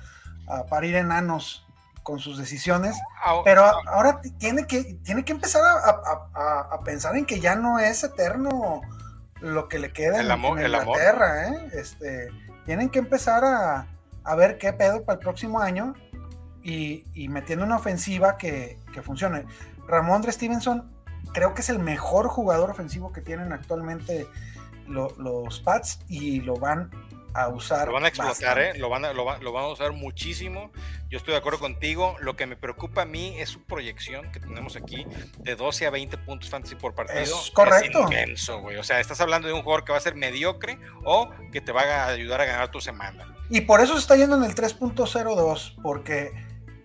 a parir enanos con sus decisiones, Ah, pero ah, ahora tiene que, tiene que empezar a- a pensar en que ya no es eterno lo que le queda El en, amor- en el amor. Inglaterra, ¿eh? Este, tienen que empezar a, a ver qué pedo para el próximo año y, y metiendo una ofensiva que, que funcione. Ramondre Stevenson creo que es el mejor jugador ofensivo que tienen actualmente lo- los Pats y lo van a usar. Lo van a explotar. ¿eh? Lo van, a, lo, va- lo van a usar muchísimo. Yo estoy de acuerdo contigo. Lo que me preocupa a mí es su proyección que tenemos aquí de 12 a 20 puntos fantasy por partido. Es correcto. inmenso, güey. O sea, estás hablando de un jugador que va a ser mediocre o que te va a ayudar a ganar tu semana. Y por eso se está yendo en el 3.02, porque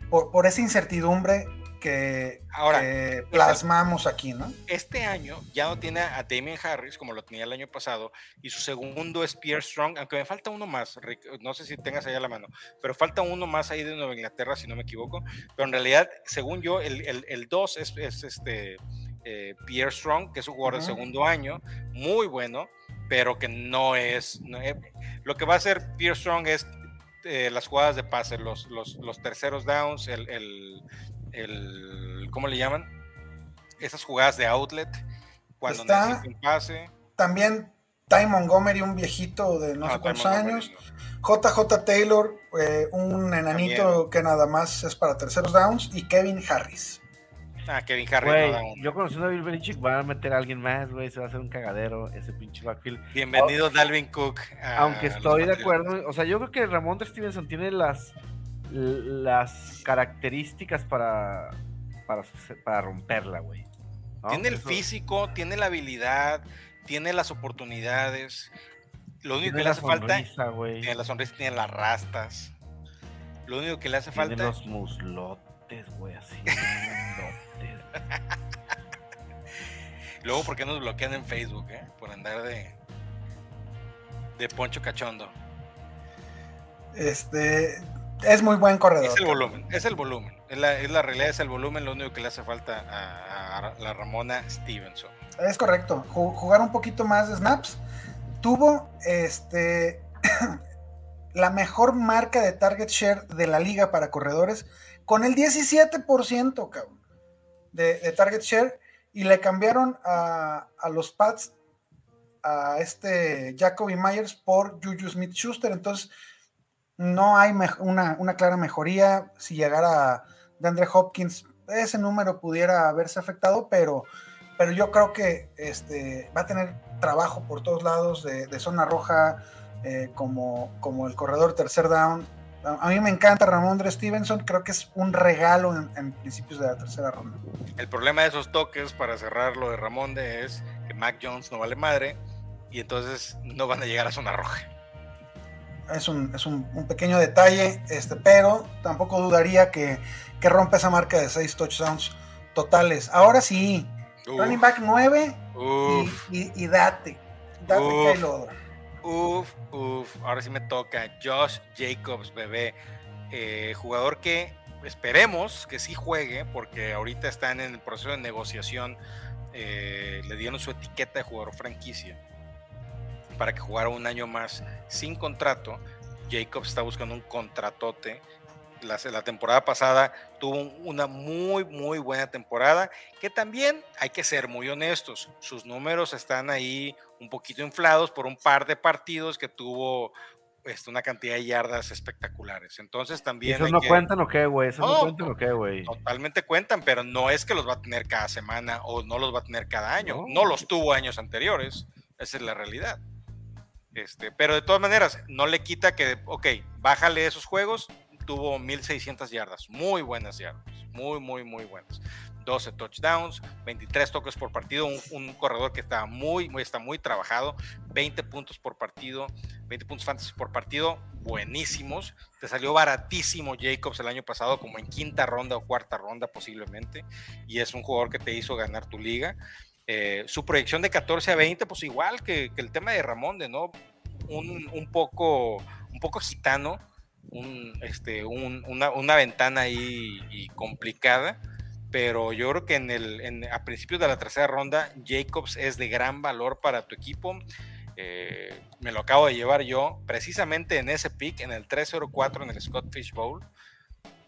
por, por esa incertidumbre que, Ahora, plasmamos aquí, ¿no? Este año ya no tiene a Damien Harris como lo tenía el año pasado y su segundo es Pierre Strong, aunque me falta uno más, no sé si tengas allá la mano, pero falta uno más ahí de Nueva Inglaterra, si no me equivoco, pero en realidad, según yo, el 2 el, dos es, este eh, Pierre Strong, que es un jugador de segundo año, muy bueno, pero que no es, eh, lo que va a hacer Pierre Strong es eh, las jugadas de pase, los, los, los terceros downs, el, el, el, ¿cómo le llaman? Esas jugadas de outlet, cuando necesita un pase. También Ty Montgomery, un viejito de no, sé cuántos años. JJ Taylor, eh, un enanito que nada más es para terceros downs. Y Kevin Harris. Ah, Kevin Harris. yo conociendo a Bill Belichick, van a meter a alguien más, güey. Se va a hacer un cagadero ese pinche backfield. Bienvenido, Dalvin Cook. Aunque estoy de acuerdo. O sea, yo creo que Ramón de Stevenson tiene las las características para, para, romperla, güey. Tiene el físico, tiene la habilidad, tiene las oportunidades. Lo único que le hace falta. Tiene la sonrisa, tiene las rastas. Lo único que le hace falta. Tiene los muslotes, güey, así. <laughs> Luego, ¿por qué nos bloquean en Facebook, eh? Por andar de. de poncho cachondo. Este es muy buen corredor. Es el volumen, es el volumen. Es la, realidad, es el volumen, lo único que le hace falta a, la Ramona Stevenson. Es correcto. Jugar un poquito más de snaps. Tuvo este <coughs> la mejor marca de target share de la liga para corredores con el 17%, cabrón, de, de target share. Y le cambiaron a, a los Pats a este Jacoby Myers por Juju Smith Schuster. Entonces, no hay una, clara mejoría. Si llegara DeAndre Hopkins, ese número pudiera haberse afectado, pero, pero yo creo que este, va a tener trabajo por todos lados de, zona roja, eh, como, como el corredor tercer down. A mí me encanta Ramón Dre Stevenson, creo que es un regalo en, principios de la tercera ronda. El problema de esos toques, para cerrar lo de Ramón de es que Mac Jones no vale madre y entonces no van a llegar a zona roja es un, es un, pequeño detalle, este, pero tampoco dudaría que, que rompa esa marca de 6 touchdowns totales. Ahora sí, running back 9 y, date, date que hay Uf, uf, ahora sí me toca. Josh Jacobs, bebé. Eh, jugador que esperemos que sí juegue, porque ahorita están en el proceso de negociación. Eh, le dieron su etiqueta de jugador franquicia para que jugara un año más sin contrato. Jacobs está buscando un contratote. La, la, temporada pasada tuvo una muy, muy buena temporada, que también hay que ser muy honestos. Sus números están ahí un poquito inflados por un par de partidos que tuvo este, una cantidad de yardas espectaculares. Entonces también. ¿Esos no cuentan o qué, güey? ¿Esos no, cuentan o qué, güey? Totalmente cuentan, pero no es que los va a tener cada semana o no los va a tener cada año. no los tuvo años anteriores. Esa es la realidad. Este, pero de todas maneras, no le quita que, ok, bájale esos juegos, tuvo 1600 yardas, muy buenas yardas, muy, muy, muy buenas. 12 touchdowns, 23 toques por partido, un, corredor que está muy, muy, está muy trabajado, 20 puntos por partido, 20 puntos fantasy por partido, buenísimos. Te salió baratísimo Jacobs el año pasado, como en quinta ronda o cuarta ronda posiblemente, y es un jugador que te hizo ganar tu liga. Eh, su proyección de 14 a 20, pues igual que, el tema de Ramón, de no un, poco, un poco gitano, un, este, una, ventana ahí complicada, pero yo creo que en el, a principios de la tercera ronda, Jacobs es de gran valor para tu equipo. Eh, me lo acabo de llevar yo precisamente en ese pick, en el 304 en el Scott Fish Bowl.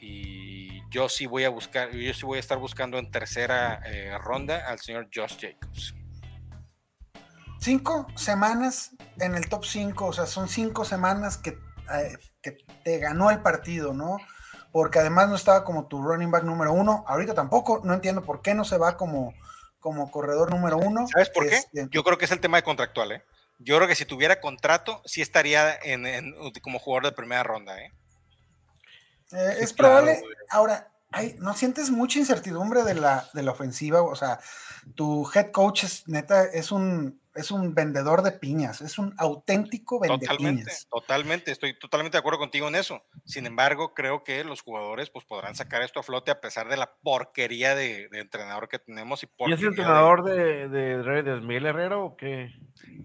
Y yo sí voy a buscar, yo sí voy a estar buscando en tercera eh, ronda al señor Josh Jacobs. Cinco semanas en el top 5, o sea, son cinco semanas que, eh, que te ganó el partido, ¿no? Porque además no estaba como tu running back número uno, ahorita tampoco, no entiendo por qué no se va como, como corredor número uno. ¿Sabes por qué? Este, yo creo que es el tema de contractual, ¿eh? Yo creo que si tuviera contrato, sí estaría en, como jugador de primera ronda, ¿eh? Eh, es probable. Ahora, hay, ¿no sientes mucha incertidumbre de la, de la ofensiva? O sea, tu head coach es neta, es un, es un vendedor de piñas, es un auténtico Totalmente, totalmente, estoy totalmente de acuerdo contigo en eso. Sin embargo, creo que los jugadores pues podrán sacar esto a flote a pesar de la porquería de, entrenador que tenemos. ¿Y, es el entrenador de, de, de, Miguel Herrero o qué?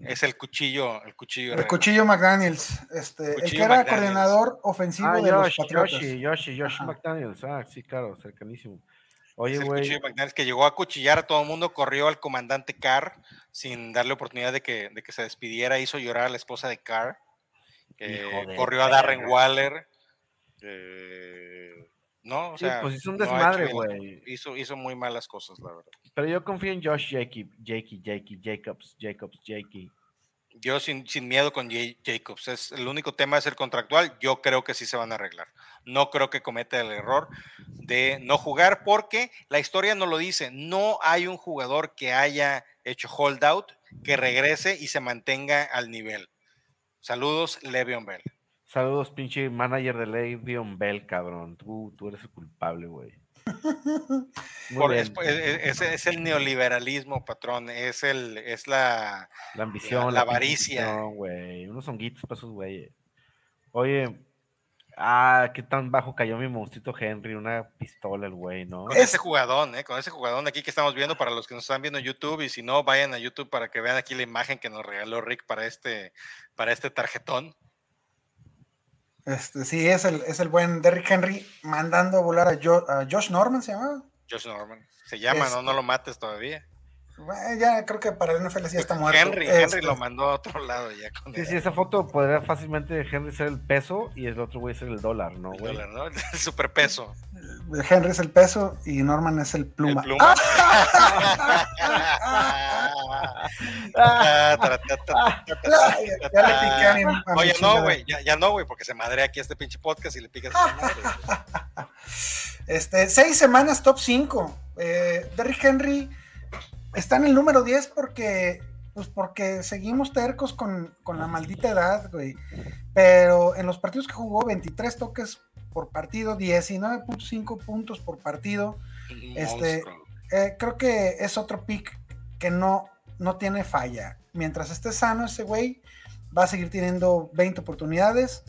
Es el cuchillo, el cuchillo. El cuchillo McDaniels, este, el que era coordinador ofensivo ah, de los Patriotas. Yoshi, Yoshi, Yoshi McDaniels, ah, sí, claro, cercanísimo. Oye, güey. que llegó a cuchillar a todo el mundo, corrió al comandante Carr sin darle oportunidad de que, de que se despidiera, hizo llorar a la esposa de Carr, corrió a Darren Waller. no, o sea, pues hizo un desmadre, güey. hizo, hizo muy malas cosas, la verdad. Pero yo confío en Josh Jakey, Jakey, Jakey, Jacobs, Jacobs, Jakey. Yo sin, sin miedo con Jacobs. Es, el único tema es el contractual. Yo creo que sí se van a arreglar. No creo que cometa el error de no jugar porque la historia no lo dice. No hay un jugador que haya hecho holdout que regrese y se mantenga al nivel. Saludos, Le'Veon Bell. Saludos, pinche manager de Le'Veon Bell, cabrón. Tú, tú eres el culpable, güey. Es, el neoliberalismo, patrón. Es el, es la, la ambición, la, avaricia. güey. Unos honguitos para esos güeyes. Oye, ah, qué tan bajo cayó mi monstruito Henry, una pistola el güey, ¿no? Con ese jugadón, ¿eh? Con ese jugadón aquí que estamos viendo para los que nos están viendo en YouTube y si no, vayan a YouTube para que vean aquí la imagen que nos regaló Rick para este, para este tarjetón. Este, sí, es el, es el buen Derrick Henry mandando a volar a, Josh Norman, ¿se llama? Josh Norman. Se llama, ¿no? No lo mates todavía. Ya creo que para el NFL ya está muerto. Henry, Henry este lo mandó a otro lado ya. Con sí, sí, esa foto podría fácilmente Henry ser el peso y el otro güey ser el dólar, ¿no, güey? El dólar, ¿no? <laughs> El superpeso. Henry es el peso y Norman es el pluma. Oye, no, güey, ya, no, güey, porque se madre aquí este pinche podcast y le picas <laughs> Este, seis semanas top 5. Eh, Derrick Henry está en el número 10 porque pues porque seguimos tercos con, con, la maldita edad, güey. Pero en los partidos que jugó, 23 toques por partido, 19.5 puntos por partido. Este, eh, creo que es otro pick que no, no tiene falla. Mientras esté sano ese güey, va a seguir teniendo 20 oportunidades,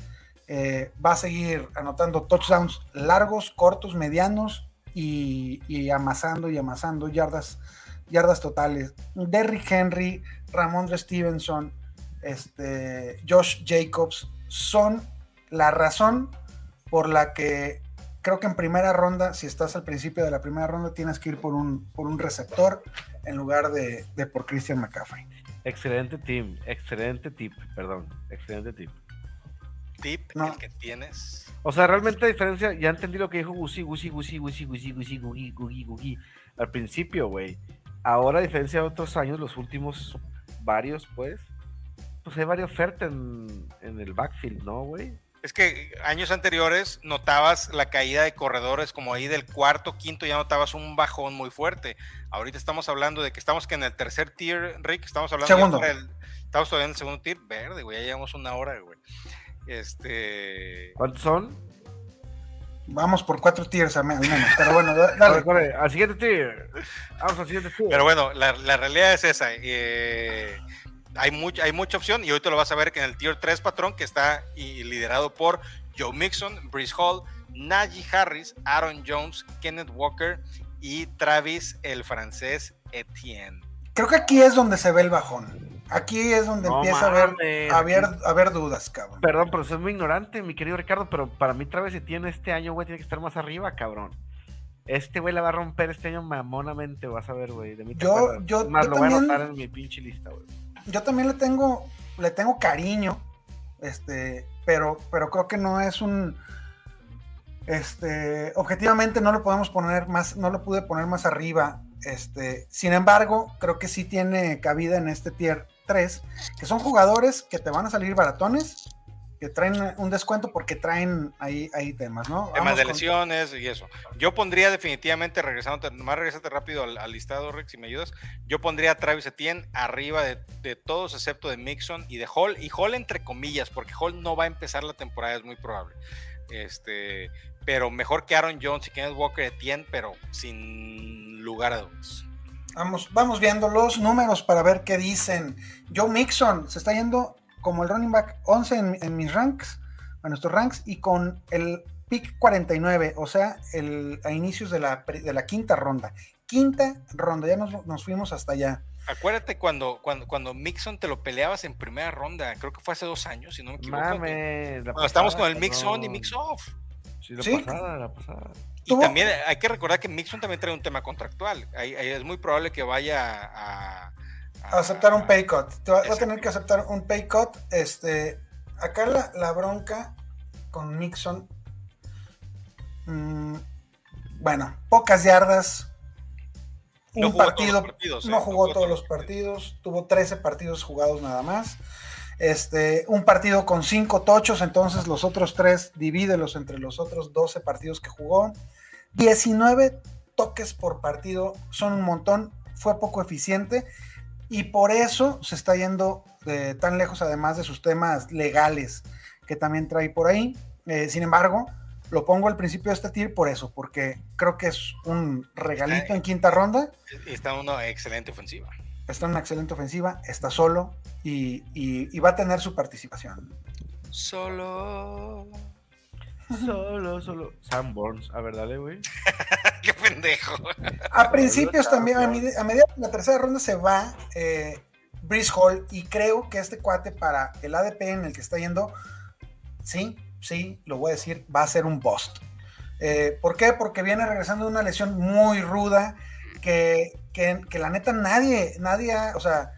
eh, va a seguir anotando touchdowns largos, cortos, medianos y, amasando y amasando yardas, yardas totales. Derrick Henry, Ramondre Stevenson, este, Josh Jacobs son la razón por la que creo que en primera ronda, si estás al principio de la primera ronda, tienes que ir por un, por un receptor en lugar de, por Christian McCaffrey. Excelente team, excelente tip, perdón, excelente tip. Tip el que tienes. O sea, realmente la diferencia, ya entendí lo que dijo Gusi, Gusi, Gusi, Gusi, Gusi, Gusi, Gugi, Gugi, Gugi, al principio, güey. Ahora, a diferencia de otros años, los últimos varios, pues, pues hay varias ofertas en, en el backfield, ¿no, güey? Es que años anteriores notabas la caída de corredores, como ahí del cuarto, quinto, ya notabas un bajón muy fuerte. Ahorita estamos hablando de que estamos que en el tercer tier, Rick, estamos hablando segundo. estamos todavía en el segundo tier, verde, güey, ya llevamos una hora, güey. Este. ¿Cuántos son? Vamos por cuatro tiers al menos, pero bueno, dale. al siguiente tier. Vamos al siguiente tier. Pero bueno, la, la realidad es esa. Eh, hay, mucha, hay mucha opción y hoy te lo vas a ver que en el Tier 3 patrón que está liderado por Joe Mixon, Brice Hall, Najee Harris, Aaron Jones, Kenneth Walker y Travis el francés Etienne. Creo que aquí es donde se ve el bajón. Aquí es donde empieza a haber, a, ver, dudas, cabrón. Perdón, pero soy muy ignorante, mi querido Ricardo, pero para mí Travis Etienne este año, güey, tiene que estar más arriba, cabrón. Este güey la va a romper este año mamonamente, vas a ver, güey. yo, yo, más lo voy a anotar en mi pinche lista, güey yo también le tengo, le tengo cariño, este, pero, pero creo que no es un, este, objetivamente no lo podemos poner más, no lo pude poner más arriba, este, sin embargo, creo que sí tiene cabida en este tier 3, que son jugadores que te van a salir baratones, que traen un descuento porque traen ahí, ahí temas, ¿no? Temas de lesiones y eso. Yo pondría definitivamente, regresando, más regresate rápido al, listado, Rick, si me ayudas. Yo pondría a Travis Etienne arriba de, todos, excepto de Mixon y de Hall. Y Hall entre comillas, porque Hall no va a empezar la temporada, es muy probable. Este, pero mejor que Aaron Jones y Kenneth Walker Etienne, pero sin lugar a dudas. Vamos, vamos viendo los números para ver qué dicen. Joe Mixon se está yendo como el running back 11 en, mis ranks, en nuestros ranks, y con el pick 49, o sea, el, a inicios de la, de la quinta ronda. Quinta ronda, ya nos, nos fuimos hasta allá. Acuérdate cuando, cuando, cuando Mixon te lo peleabas en primera ronda, creo que fue hace dos años, si no me equivoco. Mames, la Cuando estamos con el pasada, Mix on y. Mix off. Sí, la Sí. pasada, la pasada. Tuvo- también hay que recordar que Mixon también trae un tema contractual. Ahí- ahí es muy probable que vaya a, A aceptar un pay cut. Va, va a tener que aceptar un pay cut. Este, acá la, la bronca con Mixon. mm, bueno, pocas yardas. Un No partido. ¿eh? no jugó todos los partidos. Tuvo 13 partidos jugados nada más. Este, un partido con 5 tochos, entonces los otros 3 divídelos entre los otros 12 partidos que jugó. 19 toques por partido son un montón, fue poco eficiente y por eso se está yendo eh, tan lejos, además de sus temas legales que también trae por ahí. Eh, sin embargo, lo pongo al principio de este tier por eso, porque creo que es un regalito en quinta ronda. Está una excelente ofensiva. Está en una excelente ofensiva, está solo y, y- y va a tener su participación. Solo. Solo, solo. Sam Burns. A ver, dale, güey. <laughs> Qué pendejo. A principios también, a, medi- a medida de la tercera ronda se va eh, Breeze Hall y creo que este cuate para el ADP en el que está yendo, sí, sí, lo voy a decir, va a ser un bust. Eh, ¿Por qué? Porque viene regresando de una lesión muy ruda que, que, que la neta nadie, nadie, ha- o sea,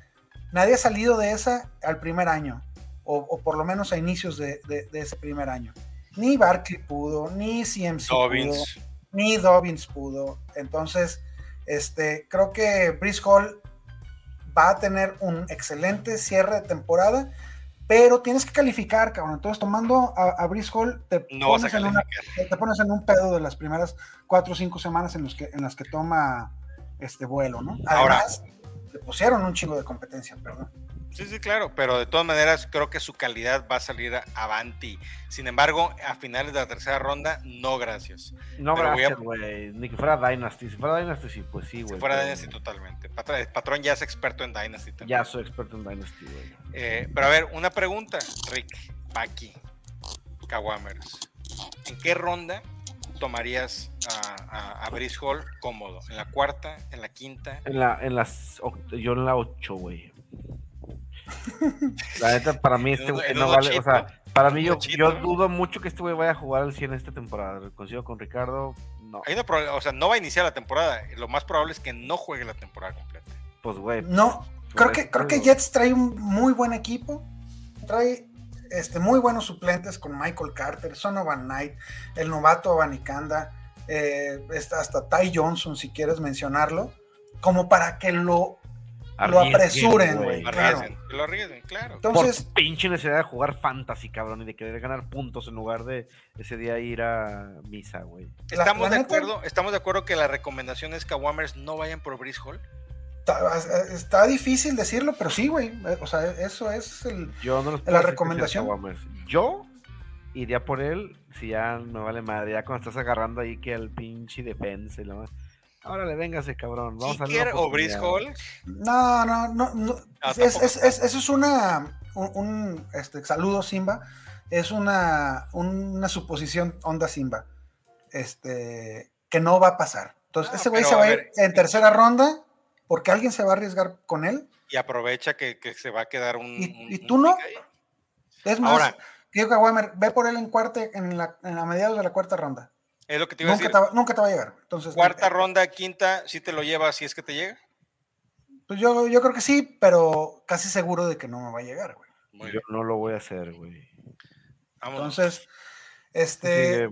nadie ha salido de esa al primer año, o, o por lo menos a inicios de, de- de ese primer año. Ni Barkley pudo, ni CMC pudo ni Dobbins pudo. Entonces, este, creo que Brice Hall va a tener un excelente cierre de temporada, pero tienes que calificar, cabrón. Entonces, tomando a, a Breece Hall, te, No pones en una- calificar. te pones en un pedo de las primeras cuatro o cinco semanas en, los que, en las que toma este vuelo, ¿no? Ahora- Además, le pusieron un chingo de competencia, perdón. Sí, sí, claro, pero de todas maneras creo que su calidad va a salir a- avanti. Sin embargo, a finales de la tercera ronda, no gracias. No, Pero a- gracias, güey. Ni que fuera Dynasty. Si fuera Dynasty, sí, pues sí, Si güey. fuera pero Dynasty totalmente. Patrón ya es experto en Dynasty también. Ya soy experto en Dynasty, güey. Eh, pero a ver, una pregunta, Rick, Paki, Kawamers. ¿En qué ronda tomarías a, a, a Breece Hall cómodo? ¿En la cuarta? ¿En la quinta? En la, en las, yo en la 8, güey. La neta, para mí este güey no vale, o sea, para mí yo, dudo mucho que este güey vaya a jugar al 100 esta temporada. Coincido con Ricardo, no. Hay una o sea, no va a iniciar la temporada. Lo más probable es que no juegue la temporada completa. Pues güey, No, creo que, creo que Jets trae un muy buen equipo. Trae este, muy buenos suplentes con Michael Carter, Sonovan Knight, el novato Abanicanda, eh, hasta Ty Johnson, si quieres mencionarlo, como para que lo, lo apresuren, güey. Claro. Lo arriesguen, claro. Entonces, por pinche necesidad de jugar fantasy, cabrón, y de querer ganar puntos en lugar de ese día ir a misa, güey. la- Estamos la de acuerdo, estamos de acuerdo que la recomendación es que Kawamers no vayan por Breeze Hall. Está, está difícil decirlo, pero sí, güey. eh, O sea, eso es el. Yo no La recomendación. Yo iría por él si ya me vale madre. Ya cuando estás agarrando ahí que al pinche defensa y lo más. Órale, véngase, cabrón. Vamos a Kicker una o oportunidad. Hall. No, no, no. no. Ah, Es- tampoco. es- es- eso es una. Un, un, este, saludo, Simba. Es una, una suposición onda Simba. Este. Que no va a pasar. Entonces, No, ese güey se va a a ir ver, en tercera ronda porque alguien se va a arriesgar con él. Y aprovecha que, que se va a quedar un. ¿Y- un- y un tú no? Es más, Ahora- que Weimer, ve por él en cuarta, en la, en la mediados de la cuarta ronda. Es lo que te iba a Nunca decir. te, va, nunca te va a llegar. Entonces, Cuarta eh, ronda, quinta, si te lo llevas, si es que te llega. Pues yo, yo creo que sí, pero casi seguro de que no me va a llegar, güey. Yo no lo voy a hacer, güey. Vámonos. Entonces, este.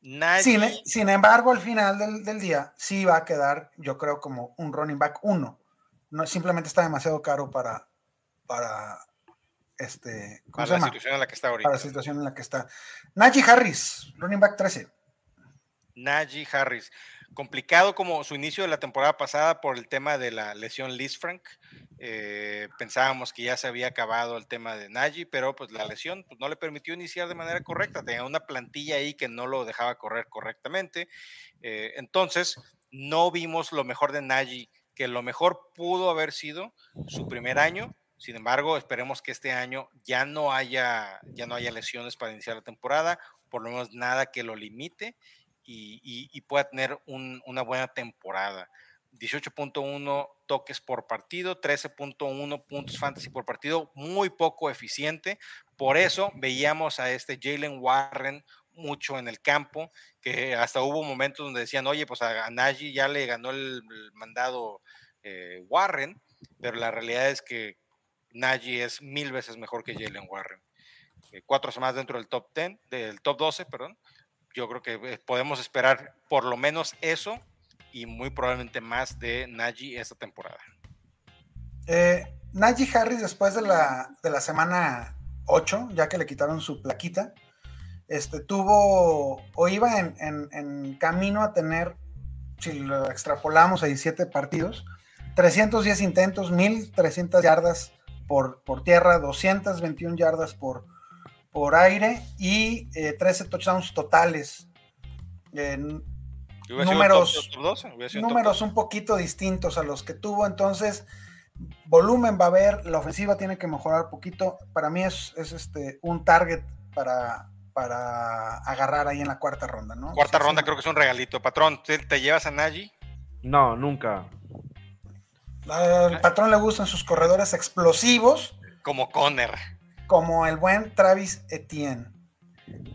Sí, Sin, sin embargo, al final del, del día, sí va a quedar, yo creo, como un running back uno. No, simplemente está demasiado caro para, para este, ¿cómo para se la llama? situación en la que está ahorita. Para la situación en la que está. Najee Harris, running back 13. Najee Harris. Complicado como su inicio de la temporada pasada por el tema de la lesión Liz Frank. Eh, pensábamos que ya se había acabado el tema de Najee, pero pues la lesión pues, no le permitió iniciar de manera correcta. Tenía una plantilla ahí que no lo dejaba correr correctamente. Eh, entonces, no vimos lo mejor de Najee que lo mejor pudo haber sido su primer año. Sin embargo, esperemos que este año ya no haya, ya no haya lesiones para iniciar la temporada, por lo menos nada que lo limite y, pueda tener una buena temporada. 18.1 toques por partido, 13.1 puntos fantasy por partido, muy poco eficiente. Por eso veíamos a este Jalen Warren mucho en el campo, que hasta hubo momentos donde decían, oye, pues a, Nagy ya le ganó el, mandado eh, Warren, pero la realidad es que Nagy es mil veces mejor que Jalen Warren. Eh, cuatro semanas dentro del top 10, del top 12, perdón. Yo creo que eh, podemos esperar por lo menos eso y muy probablemente más de Najee esta temporada. Eh, Najee Harris después de la, de la semana 8, ya que le quitaron su plaquita, este, tuvo o iba en, camino a tener, si lo extrapolamos a 17 partidos, 310 intentos, 1300 yardas por, por tierra, 221 yardas por, por aire y 13 eh, touchdowns totales números, números un poquito distintos a los que tuvo, entonces volumen va a haber, la ofensiva tiene que mejorar poquito, para mí es, este un target para, para agarrar ahí en la cuarta ronda, ¿no? Cuarta ronda creo que es un regalito, patrón, ¿te, llevas a Nagy? No, nunca. Al patrón le gustan sus corredores explosivos. Como Conner. Como el buen Travis Etienne.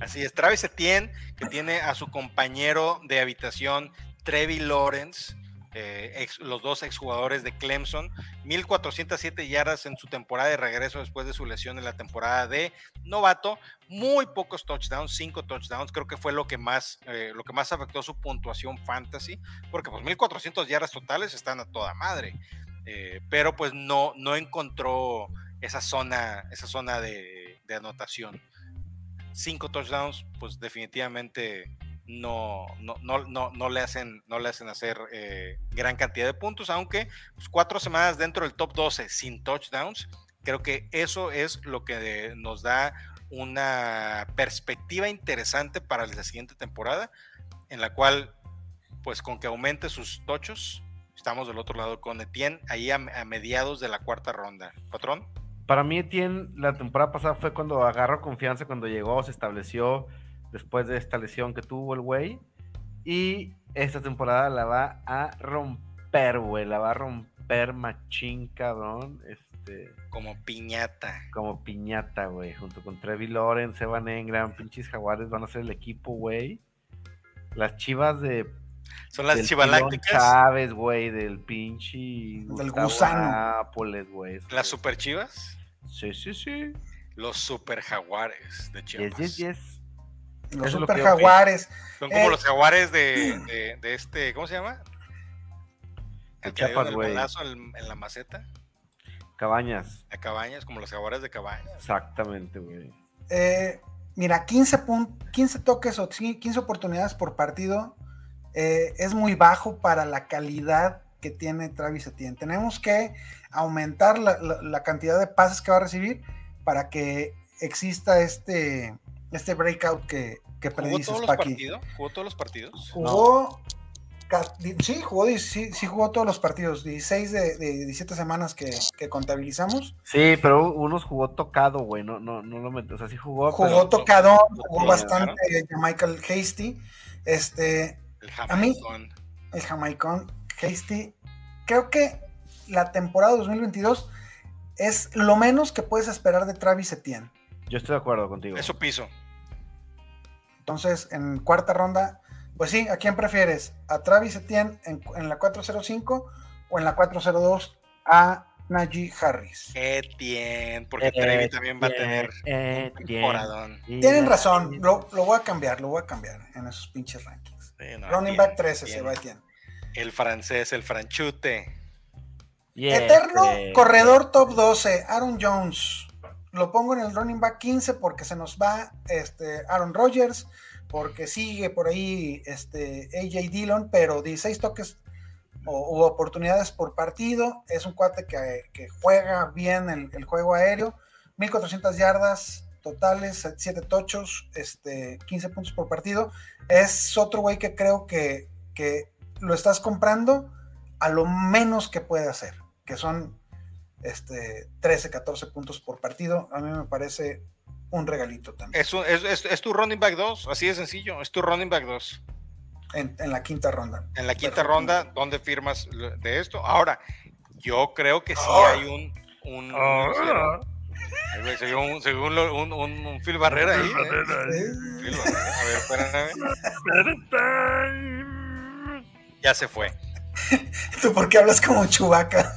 Así es, Travis Etienne, que tiene a su compañero de habitación, Trevi Lawrence, eh, los dos exjugadores de Clemson, 1407 yardas en su temporada de regreso después de su lesión en la temporada de novato, muy pocos touchdowns, cinco touchdowns, creo que fue lo que más, eh, lo que más afectó su puntuación fantasy, porque pues 1400 yardas totales están a toda madre, eh, pero pues no, no encontró esa zona, esa zona de anotación cinco touchdowns, pues definitivamente no, no, no, no, le, hacen, no le hacen hacer eh, gran cantidad de puntos, aunque pues, cuatro semanas dentro del top 12 sin touchdowns, creo que eso es lo que nos da una perspectiva interesante para la siguiente temporada, en la cual, pues con que aumente sus tochos, estamos del otro lado con Etienne, ahí a mediados de la cuarta ronda. Patrón. Para mí, Etienne, la temporada pasada fue cuando agarró confianza, cuando llegó, se estableció después de esta lesión que tuvo el güey. Y esta temporada la va a romper, güey. La va a romper machín, cabrón. Este, como piñata. Como piñata, güey. Junto con Trevi Lawrence, Evan Engram, pinches jaguares van a ser el equipo, güey. Las chivas de. Son las chivas lácticas. Chávez, güey, del pinche. Del gusano. Nápoles, güey. Las super chivas. Sí, sí, sí. Los super jaguares de Chiapas. Yes, yes, yes. Los super jaguares. Son como eh, los jaguares de, <clears throat> de, este, ¿cómo se llama? El Chiapas, güey. En, en la maceta. Cabañas. A cabañas, como los jaguares de cabañas. Exactamente, güey. Eh, mira, 15, 15 toques o 15 oportunidades por partido eh, es muy bajo para la calidad que tiene Travis Etienne. Tenemos que aumentar la, cantidad de pases que va a recibir para que exista este, este breakout que, que ¿Jugó todos los partidos? ¿Jugó todos los partidos? Jugó. Sí, jugó, sí, sí, jugó todos los partidos, 16 de, de 17 semanas que, contabilizamos. Sí, pero unos jugó tocado, güey, no, no, no lo meto, o sea, sí jugó. Jugó tocado, jugó bastante Michael Hasty. Este, el Jamaicón. el Jamaicón, Hasty. Creo que la temporada 2022 es lo menos que puedes esperar de Travis Etienne. Yo estoy de acuerdo contigo. Eso piso. Entonces, en cuarta ronda, pues sí, ¿a quién prefieres? ¿A Travis Etienne en, la 405 o en la 402 a Najee Harris? Etienne, porque Travis también va a tener un Tienen razón, lo, voy a cambiar, lo voy a cambiar en esos pinches rankings. Running back 13 se va Etienne. El francés, el franchute. Eterno corredor top 12, Aaron Jones. Lo pongo en el running back 15 porque se nos va este, Aaron Rodgers, porque sigue por ahí este, AJ Dillon, pero 16 toques o, oportunidades por partido. Es un cuate que, juega bien el, juego aéreo. 1400 yardas totales, 7 tochos, este, 15 puntos por partido. Es otro güey que creo que, que lo estás comprando a lo menos que puede hacer, que son este, 13, 14 puntos por partido, a mí me parece un regalito también. Es, es, es, tu running back 2, así de sencillo, es tu running back 2. En, en, la quinta ronda. En la quinta ronda, ¿dónde firmas de esto? Ahora, yo creo que sí oh. hay un... un, oh. Un según, un, un, un, Phil Barrera ahí. ¿eh? Phil Barrera. A ver, espérame. Ya se fue. <laughs> ¿Tú por qué hablas como chubaca?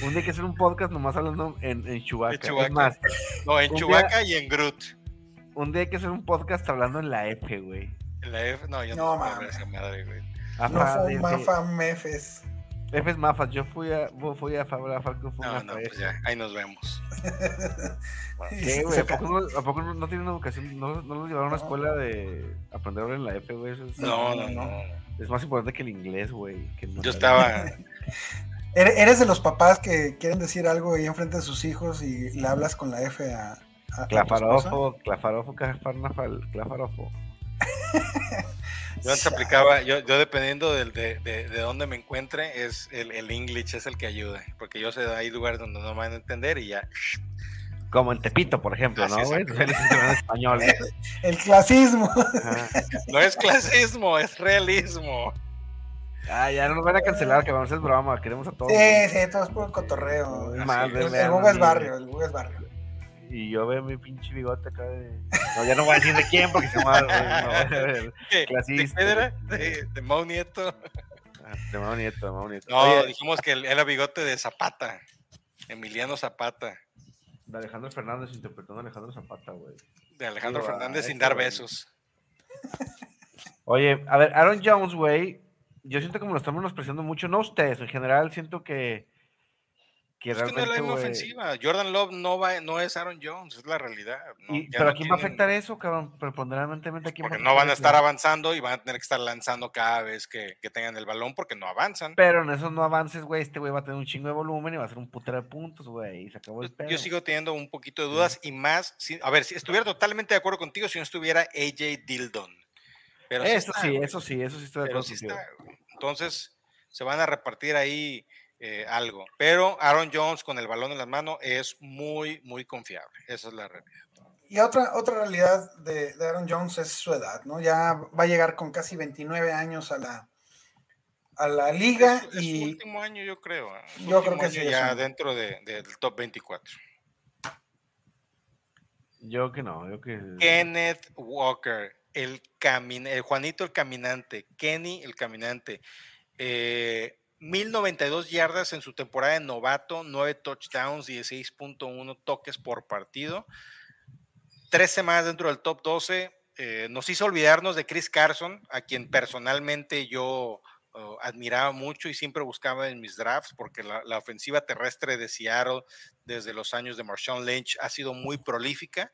Un día hay que hacer un podcast nomás hablando en, en Chewbacca. más, no, en Chewbacca y en Groot. Un día hay que hacer un podcast hablando en la F, güey. En la F, no, yo no, no esa madre, güey. no fue Mafa Mefes. F es Mafas, yo fui a, fui a Fabra Falco. No, no, pues ya, ahí nos vemos. <laughs> ¿Qué, güey? ¿A poco, no, ¿A poco no, no tienen educación? ¿No, no los llevaron a una escuela de aprender en la F, güey? No, no, no. Es más importante que el inglés, güey. Yo estaba. <laughs> Eres de los papás que quieren decir algo ahí enfrente de sus hijos y le hablas con la F a. a clafarofo, clafarofo, clafarofo. <laughs> Yo antes aplicaba, yo, yo dependiendo de, de, de, dónde me encuentre, es el, el English es el que ayuda, porque yo sé, hay lugares donde no me van a entender y ya. Como en Tepito, por ejemplo, ¿no? español. <laughs> El clasismo. No es clasismo, es realismo. Ah, ya no nos van a cancelar, que vamos a hacer broma, queremos a todos. Sí, sí, todo es por cotorreo. el, Google es barrio, el Google es barrio. Y yo veo mi pinche bigote acá de. No, ya no voy a decir de quién porque se me va a <laughs> Clasista. ¿De? ¿De, de Mau Nieto? Ah, de Mau Nieto, de Mau Nieto. No, dijimos que era bigote de Zapata. Emiliano Zapata. De Alejandro Fernández interpretando a Alejandro Zapata, güey. De Alejandro Fernández sin dar besos. Oye, a ver, Aaron Jones, güey, yo siento como lo estamos menospreciando mucho, no ustedes, en general siento que que es que no es la ofensiva. Jordan Love no, va, no es Aaron Jones, es la realidad. pero ¿a quién va a afectar eso, cabrón? Preponderantemente, ¿a quién Porque no van a estar avanzando y van a tener que estar lanzando cada vez que, que tengan el balón porque no avanzan. Pero en esos no avances, güey, este güey va a tener un chingo de volumen y va a ser un putero de puntos, güey. Y se acabó el Yo, sigo teniendo un poquito de dudas y más. Si, a ver, si estuviera totalmente de acuerdo contigo si no estuviera AJ Dildon. Pero eso sí, eso sí, eso sí estoy de acuerdo. Sí está, Entonces, se van a repartir ahí eh, algo. Pero Aaron Jones con el balón en las manos es muy, muy confiable. Esa es la realidad. Y otra, otra realidad de, Aaron Jones es su edad, ¿no? Ya va a llegar con casi 29 años a la, a la liga. Es, y su último año, yo creo. ¿eh? Yo creo que sí. Ya dentro de, del top 24. Yo que no, yo que. Kenneth Walker, el, camin el Juanito el Caminante, Kenny el Caminante. Eh, 1092 yardas en su temporada de novato, 9 touchdowns, 16.1 toques por partido. 13 más dentro del top 12. Eh, nos hizo olvidarnos de Chris Carson, a quien personalmente yo uh, admiraba mucho y siempre buscaba en mis drafts, porque la, la, ofensiva terrestre de Seattle desde los años de Marshawn Lynch ha sido muy prolífica.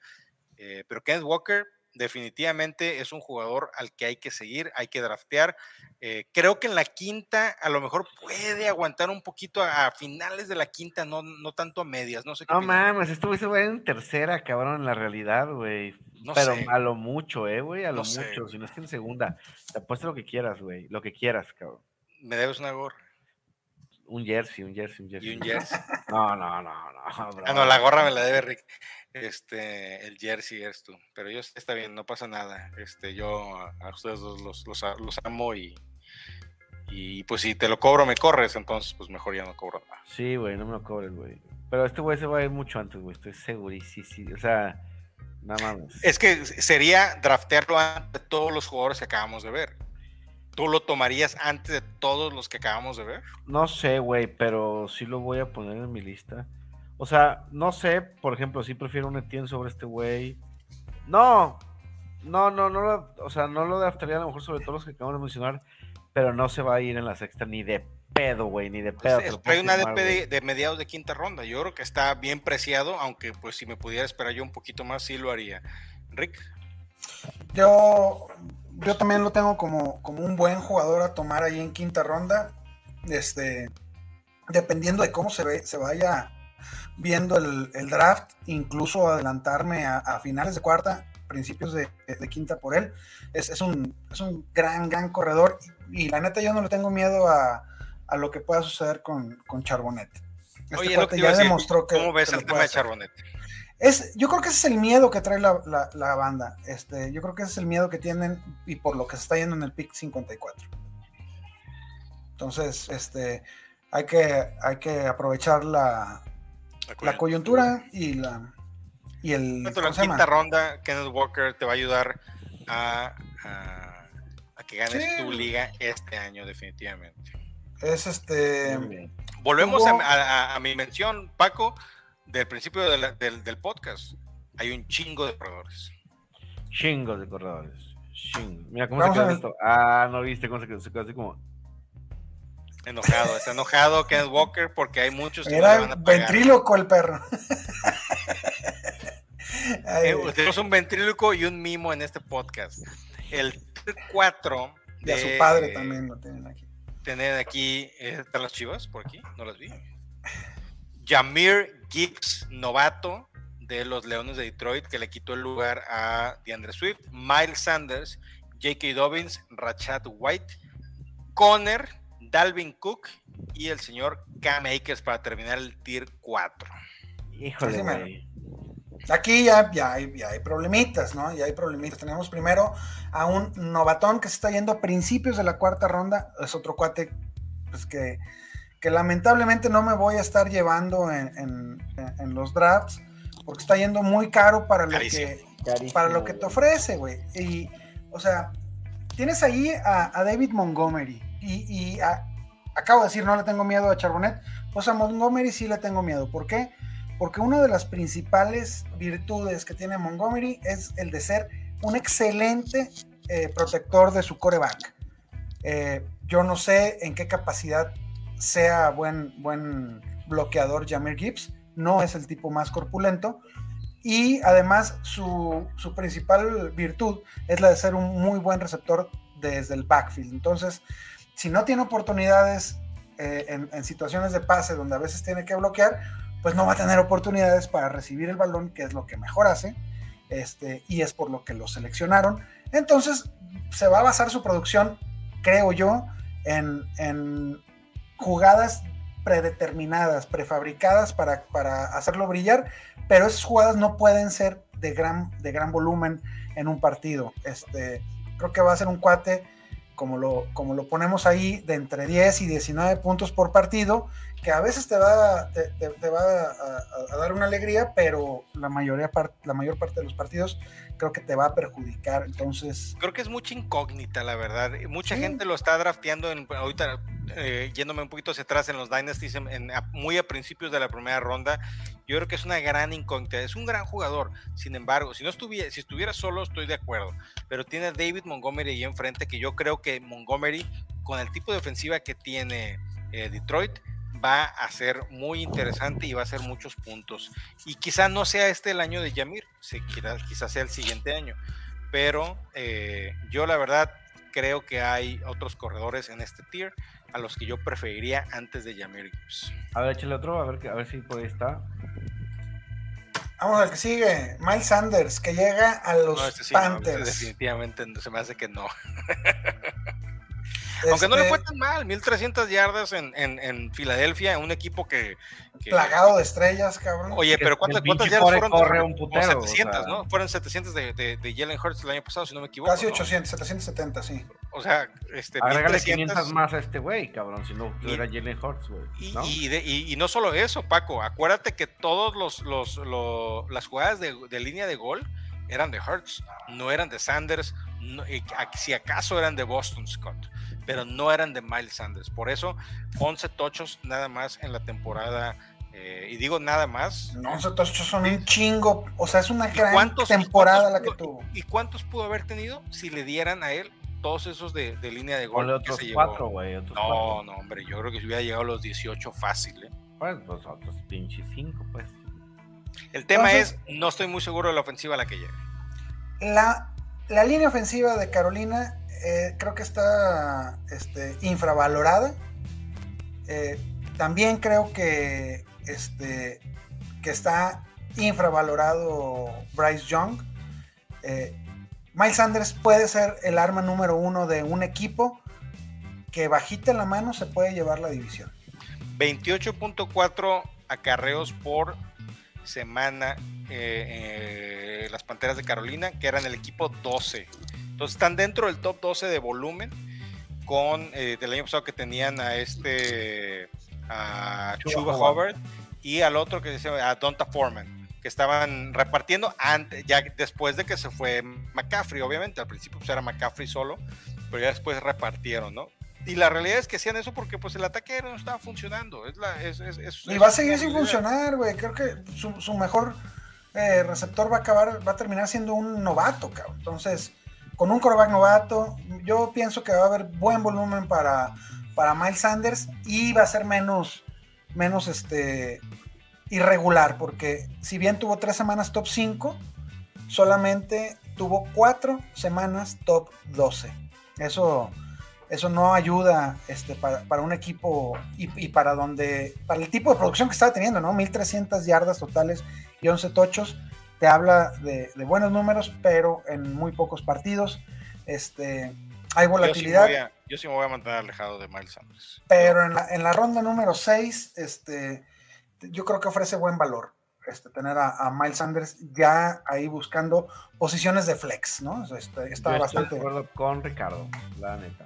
Eh, pero Kenneth Walker definitivamente es un jugador al que hay que seguir, hay que draftear. Eh, creo que en la quinta a lo mejor puede aguantar un poquito a, finales de la quinta, no, no tanto a medias, no sé qué. No mames, estuvo en tercera, cabrón, en la realidad, güey. No Pero a lo mucho, eh, güey, a lo mucho, si no es que en segunda. Te apuesto lo que quieras, güey, lo que quieras, cabrón. Me debes una gorra. Un jersey, un jersey, un jersey. Y un jersey. <laughs> No, no, no, no. Ah, no, la gorra me la debe Rick. Este, el jersey es tú. Pero yo está bien, no pasa nada. Este, yo a, ustedes los, los, los, amo y, y pues si te lo cobro, me corres, entonces pues mejor ya no cobro nada. Sí, güey, no me lo cobres, güey. Pero este güey se va a ir mucho antes, güey, estoy segurísimo. O sea, nada más. Es que sería draftearlo ante todos los jugadores que acabamos de ver. ¿Tú lo tomarías antes de todos los que acabamos de ver? No sé, güey, pero sí lo voy a poner en mi lista. O sea, no sé, por ejemplo, si prefiero un Etienne sobre este güey. No, no, no, no, lo, o sea, no lo draftaría a lo mejor sobre todos los que acabamos de mencionar, pero no se va a ir en la sexta ni de pedo, güey, ni de pedo. Pues una DP de, mediados de quinta ronda. Yo creo que está bien preciado, aunque pues si me pudiera esperar yo un poquito más, sí lo haría. Rick. Yo yo también lo tengo como, como un buen jugador a tomar ahí en quinta ronda. Este, dependiendo de cómo se, ve, se vaya viendo el, draft, incluso adelantarme a, finales de cuarta, principios de, quinta por él. Es, un, gran, gran corredor y, la neta yo no le tengo miedo a, lo que pueda suceder con, con Charbonnet. Este Oye, lo que ya demostró que... ¿Cómo ves el tema de Charbonnet? Es, yo creo que ese es el miedo que trae la, la, banda. Este, yo creo que ese es el miedo que tienen y por lo que se está yendo en el pick 54. Entonces, este, hay que, hay que aprovechar la, la, coyuntura. y la y el la quinta ronda Kenneth Walker te va a ayudar a, a, que ganes tu liga este año definitivamente. Es este volvemos a, mi mención Paco del principio del, del, podcast. Hay un chingo de corredores. Chingo de corredores. Chingo. mira cómo se quedó esto ah no viste cómo se quedó, se quedó así como Enojado, está enojado Kenneth Walker porque hay muchos que Era no ventríloco el perro. <laughs> Eh, tenemos un ventríloco y un mimo en este podcast. El 4 de. Y a su padre también lo tienen aquí. Tienen aquí. Eh, ¿Están las chivas por aquí? No las vi. Jamir Gibbs, novato de los Leones de Detroit, que le quitó el lugar a DeAndre Swift. Miles Sanders, J.K. Dobbins, Rachat White, Conner Dalvin Cook y el señor Cam Akers para terminar el tier 4. Híjole, Aquí ya, ya, hay, problemitas, ¿no? Ya hay problemitas. Tenemos primero a un novatón que se está yendo a principios de la cuarta ronda. Es otro cuate pues que, que lamentablemente no me voy a estar llevando en, los drafts porque está yendo muy caro para lo, que, para lo que te ofrece, güey. Y, o sea, tienes ahí a David Montgomery, y, acabo de decir, no le tengo miedo a Charbonnet, pues a Montgomery sí le tengo miedo. ¿Por qué? Porque una de las principales virtudes que tiene Montgomery es el de ser un excelente eh, protector de su coreback. Eh, yo no sé en qué capacidad sea buen, buen bloqueador Jamir Gibbs, no es el tipo más corpulento, y además su, su, principal virtud es la de ser un muy buen receptor desde el backfield. Entonces, si no tiene oportunidades eh, en, situaciones de pase donde a veces tiene que bloquear, pues no va a tener oportunidades para recibir el balón, que es lo que mejor hace, este, y es por lo que lo seleccionaron. Entonces, se va a basar su producción, creo yo, en, jugadas predeterminadas, prefabricadas para, para, hacerlo brillar, pero esas jugadas no pueden ser de gran, de gran volumen en un partido. Este, creo que va a ser un cuate como lo, como lo ponemos ahí, de entre 10 y 19 puntos por partido, que a veces te va, te, va a, dar una alegría, pero la, mayoría, la mayor parte de los partidos creo que te va a perjudicar. Entonces. Creo que es mucha incógnita, la verdad. Mucha gente lo está drafteando en, ahorita, eh, yéndome un poquito hacia atrás en los Dynasties, en, muy a principios de la primera ronda. Yo creo que es una gran incógnita. Es un gran jugador. Sin embargo, si no estuviera, si estuviera solo, estoy de acuerdo. Pero tiene a David Montgomery ahí enfrente, que yo creo que Montgomery, con el tipo de ofensiva que tiene eh, Detroit, va a ser muy interesante y va a ser muchos puntos. Y quizá no sea este el año de Yamir, quizás sea el siguiente año. Pero eh, yo la verdad creo que hay otros corredores en este tier a los que yo preferiría antes de Yamir Gibbs. A ver, échale otro, a ver, a ver si puede estar. Vamos al que sigue, Miles Sanders, que llega a los este Panthers. definitivamente se me hace que no. <laughs> Aunque no le fue este tan mal, 1300 yardas en, en, en Filadelfia, un equipo que, Plagado de estrellas, cabrón. Oye, pero ¿cuántas, cuántas yardas fueron? Corre un putero, 700, ¿no? Fueron 700 de, de, de, Jalen Hurts el año pasado, si no me equivoco. Casi 800, 770, sí. O sea, este. Agrégale 500 más a este güey, cabrón, si no era Jalen Hurts, güey. Y, y, y, no solo eso, Paco, acuérdate que todos los, los, los las jugadas de, de línea de gol eran de Hurts, no eran de Sanders, si acaso eran de Boston Scott pero no eran de Miles Sanders. Por eso, 11 tochos nada más en la temporada. Eh, y digo nada más. No, 11 tochos son un chingo. O sea, es una gran temporada la que tuvo. ¿Y cuántos pudo haber tenido si le dieran a él todos esos de, línea de gol? otros cuatro, güey. No, no, hombre. Yo creo que si hubiera llegado a los 18 fácil, ¿eh? Pues los otros pinches 5, pues. El tema es, no estoy muy seguro de la ofensiva a la que llega. La, la línea ofensiva de Carolina eh, creo que está este, infravalorada. Eh, también creo que este, que está infravalorado Bryce Young. Eh, Miles Sanders puede ser el arma número uno de un equipo que bajita la mano se puede llevar la división. 28.4 acarreos por semana eh, eh, las Panteras de Carolina, que eran el equipo 12. Entonces están dentro del top 12 de volumen con eh, del año pasado que tenían a este a Chuba, Hubbard y al otro que se a Donta Foreman que estaban repartiendo antes, ya después de que se fue McCaffrey, obviamente, al principio pues era McCaffrey solo, pero ya después repartieron, ¿no? Y la realidad es que hacían eso porque pues el ataque no estaba funcionando. Es la, es, es, y va a seguir sin funcionar, güey. Creo que su, su mejor eh, receptor va a acabar, va a terminar siendo un novato, cabrón. Entonces, con un coreback novato, yo pienso que va a haber buen volumen para, para Miles Sanders y va a ser menos, menos este, irregular, porque si bien tuvo tres semanas top 5, solamente tuvo cuatro semanas top 12. Eso eso no ayuda este, para, un equipo y, para donde, para el tipo de producción que estaba teniendo, ¿no? 1300 yardas totales y 11 tochos, te habla de, buenos números, pero en muy pocos partidos. Este, hay volatilidad. Yo sí, me voy a mantener alejado de Miles Sanders. Pero en la, en la ronda número 6, este, yo creo que ofrece buen valor. Este, tener a, Miles Sanders ya ahí buscando posiciones de flex, ¿no? Este, está bastante. de acuerdo con Ricardo, la neta.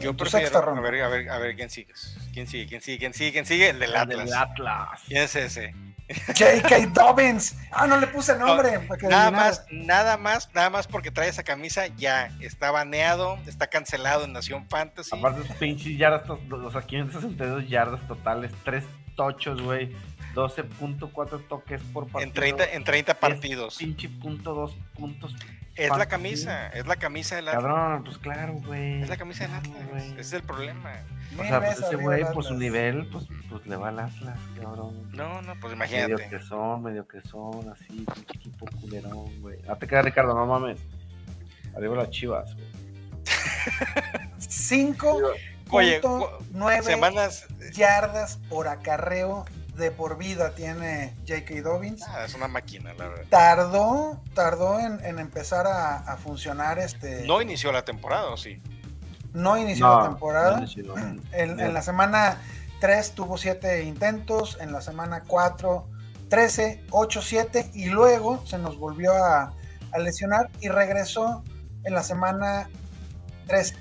Yo prefiero, a ver, a ver, a ver, ¿quién sigue? ¿Quién sigue? ¿Quién sigue? ¿Quién sigue? ¿Quién sigue? El del Atlas. Atlas. ¿Quién es ese? <laughs> J.K. Dobbins. Ah, no le puse nombre. nada más, nada más, nada más porque trae esa camisa, ya está baneado, está cancelado en Nación Fantasy. Aparte, pinches yardas, los 562 yardas totales, tres tochos, güey. 12.4 toques por partido. En 30, en 30 partidos. Pinche punto dos puntos es la camisa, es la camisa del Atlas. Cabrón, pues claro, güey. Es la camisa del Atlas, ese es el problema. O sea, pues ese güey, por su nivel, pues, pues le va al Atlas, cabrón. No, no, pues imagínate. Medio que son, medio que son, así, un equipo culerón, güey. Ah, te queda Ricardo, no mames. Arriba las chivas, güey. Cinco Oye, nueve semanas yardas por acarreo de por vida tiene J.K. Dobbins. Ah, es una máquina, la verdad. Tardó, tardó en, empezar a, funcionar este. No inició la temporada, ¿o sí? No inició la temporada. <clears throat> en, la semana 3 tuvo 7 intentos, en la semana 4, 13, 8, 7, y luego se nos volvió a, lesionar y regresó en la semana 3,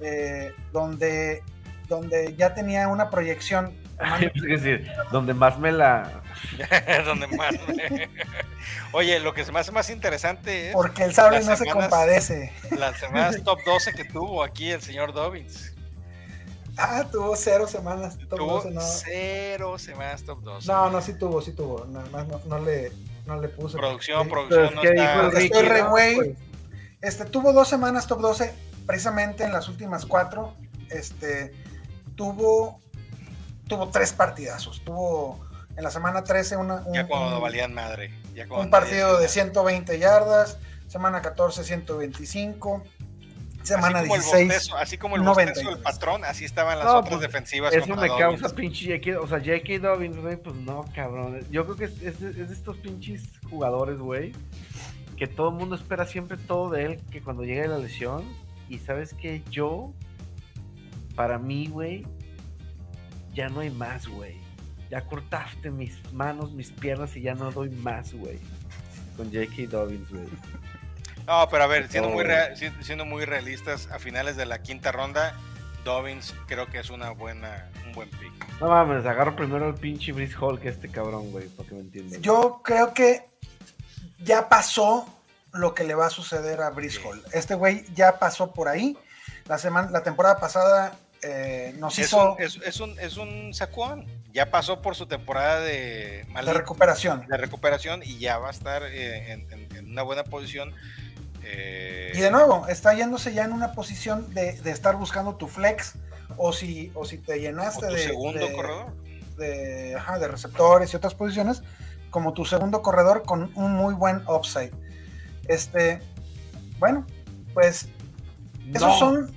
eh, donde, donde ya tenía una proyección es decir, donde más me la. <laughs> donde más <laughs> Oye, lo que se me hace más interesante es. Porque el sable no se compadece. Las semanas <laughs> top 12 que tuvo aquí el señor Dobbins. Ah, tuvo cero semanas top tuvo 12, no. Cero semanas top 12. No, no, sí tuvo, sí tuvo. Nada más no, le, no le puse. Producción, producción. No está... Estoy re güey. Este, tuvo dos semanas top 12, precisamente en las últimas cuatro. Este, tuvo tuvo tres partidazos. Tuvo en la semana 13 una, un, ya cuando valían madre. un partido de 120 yardas, semana 14 125. Semana así 16. así como el bostezo del patrón, así estaban las otras pues, defensivas. Eso me causa pinche J.K. O sea, J.K. Dobbins, güey, pues no, cabrón. Yo creo que es, es, es de estos pinches jugadores, güey, que todo el mundo espera siempre todo de él, que cuando llegue la lesión. Y sabes que yo, para mí, güey, ya no hay más, güey. Ya cortaste mis manos, mis piernas y ya no doy más, güey. Con J.K. Dobbins, güey. No, pero a ver, siendo, muy siendo muy realistas, a finales de la quinta ronda, Dobbins creo que es una buena, un buen pick. No mames, agarro primero el pinche Brice Hall que este cabrón, güey, para que me entiendan. Yo creo que ya pasó lo que le va a suceder a Brice Hall. Este güey ya pasó por ahí. La, semana, la temporada pasada eh, nos es hizo. Un, es, un, es un sacuón. Ya pasó por su temporada de, de recuperación. De recuperación y ya va a estar eh, en, una buena posición. Eh, y de nuevo, está yéndose ya en una posición de, estar buscando tu flex. O si, o si te llenaste de. segundo corredor. De, de receptores y otras posiciones, como tu segundo corredor con un muy buen upside. Este, bueno, pues esos son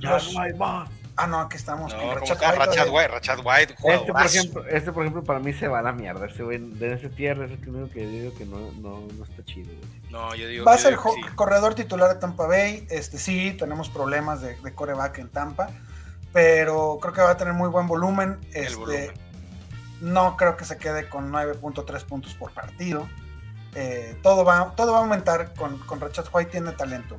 ya no hay más. Ah, no, aquí estamos. No, con ¿cómo Rashad está? White todavía. White, Este por, ejemplo, este, por ejemplo, para mí se va a la mierda. Este güey, de ese tier, es el único que digo que no, no, no está chido. güey. No, yo digo Va a ser sí. corredor titular de Tampa Bay. Este sí, tenemos problemas de, de coreback en Tampa, pero creo que va a tener muy buen volumen. el Este, volumen. No creo que se quede con 9.3 puntos por partido. Eh, todo, va, todo va a aumentar con, con Rashad White, tiene talento.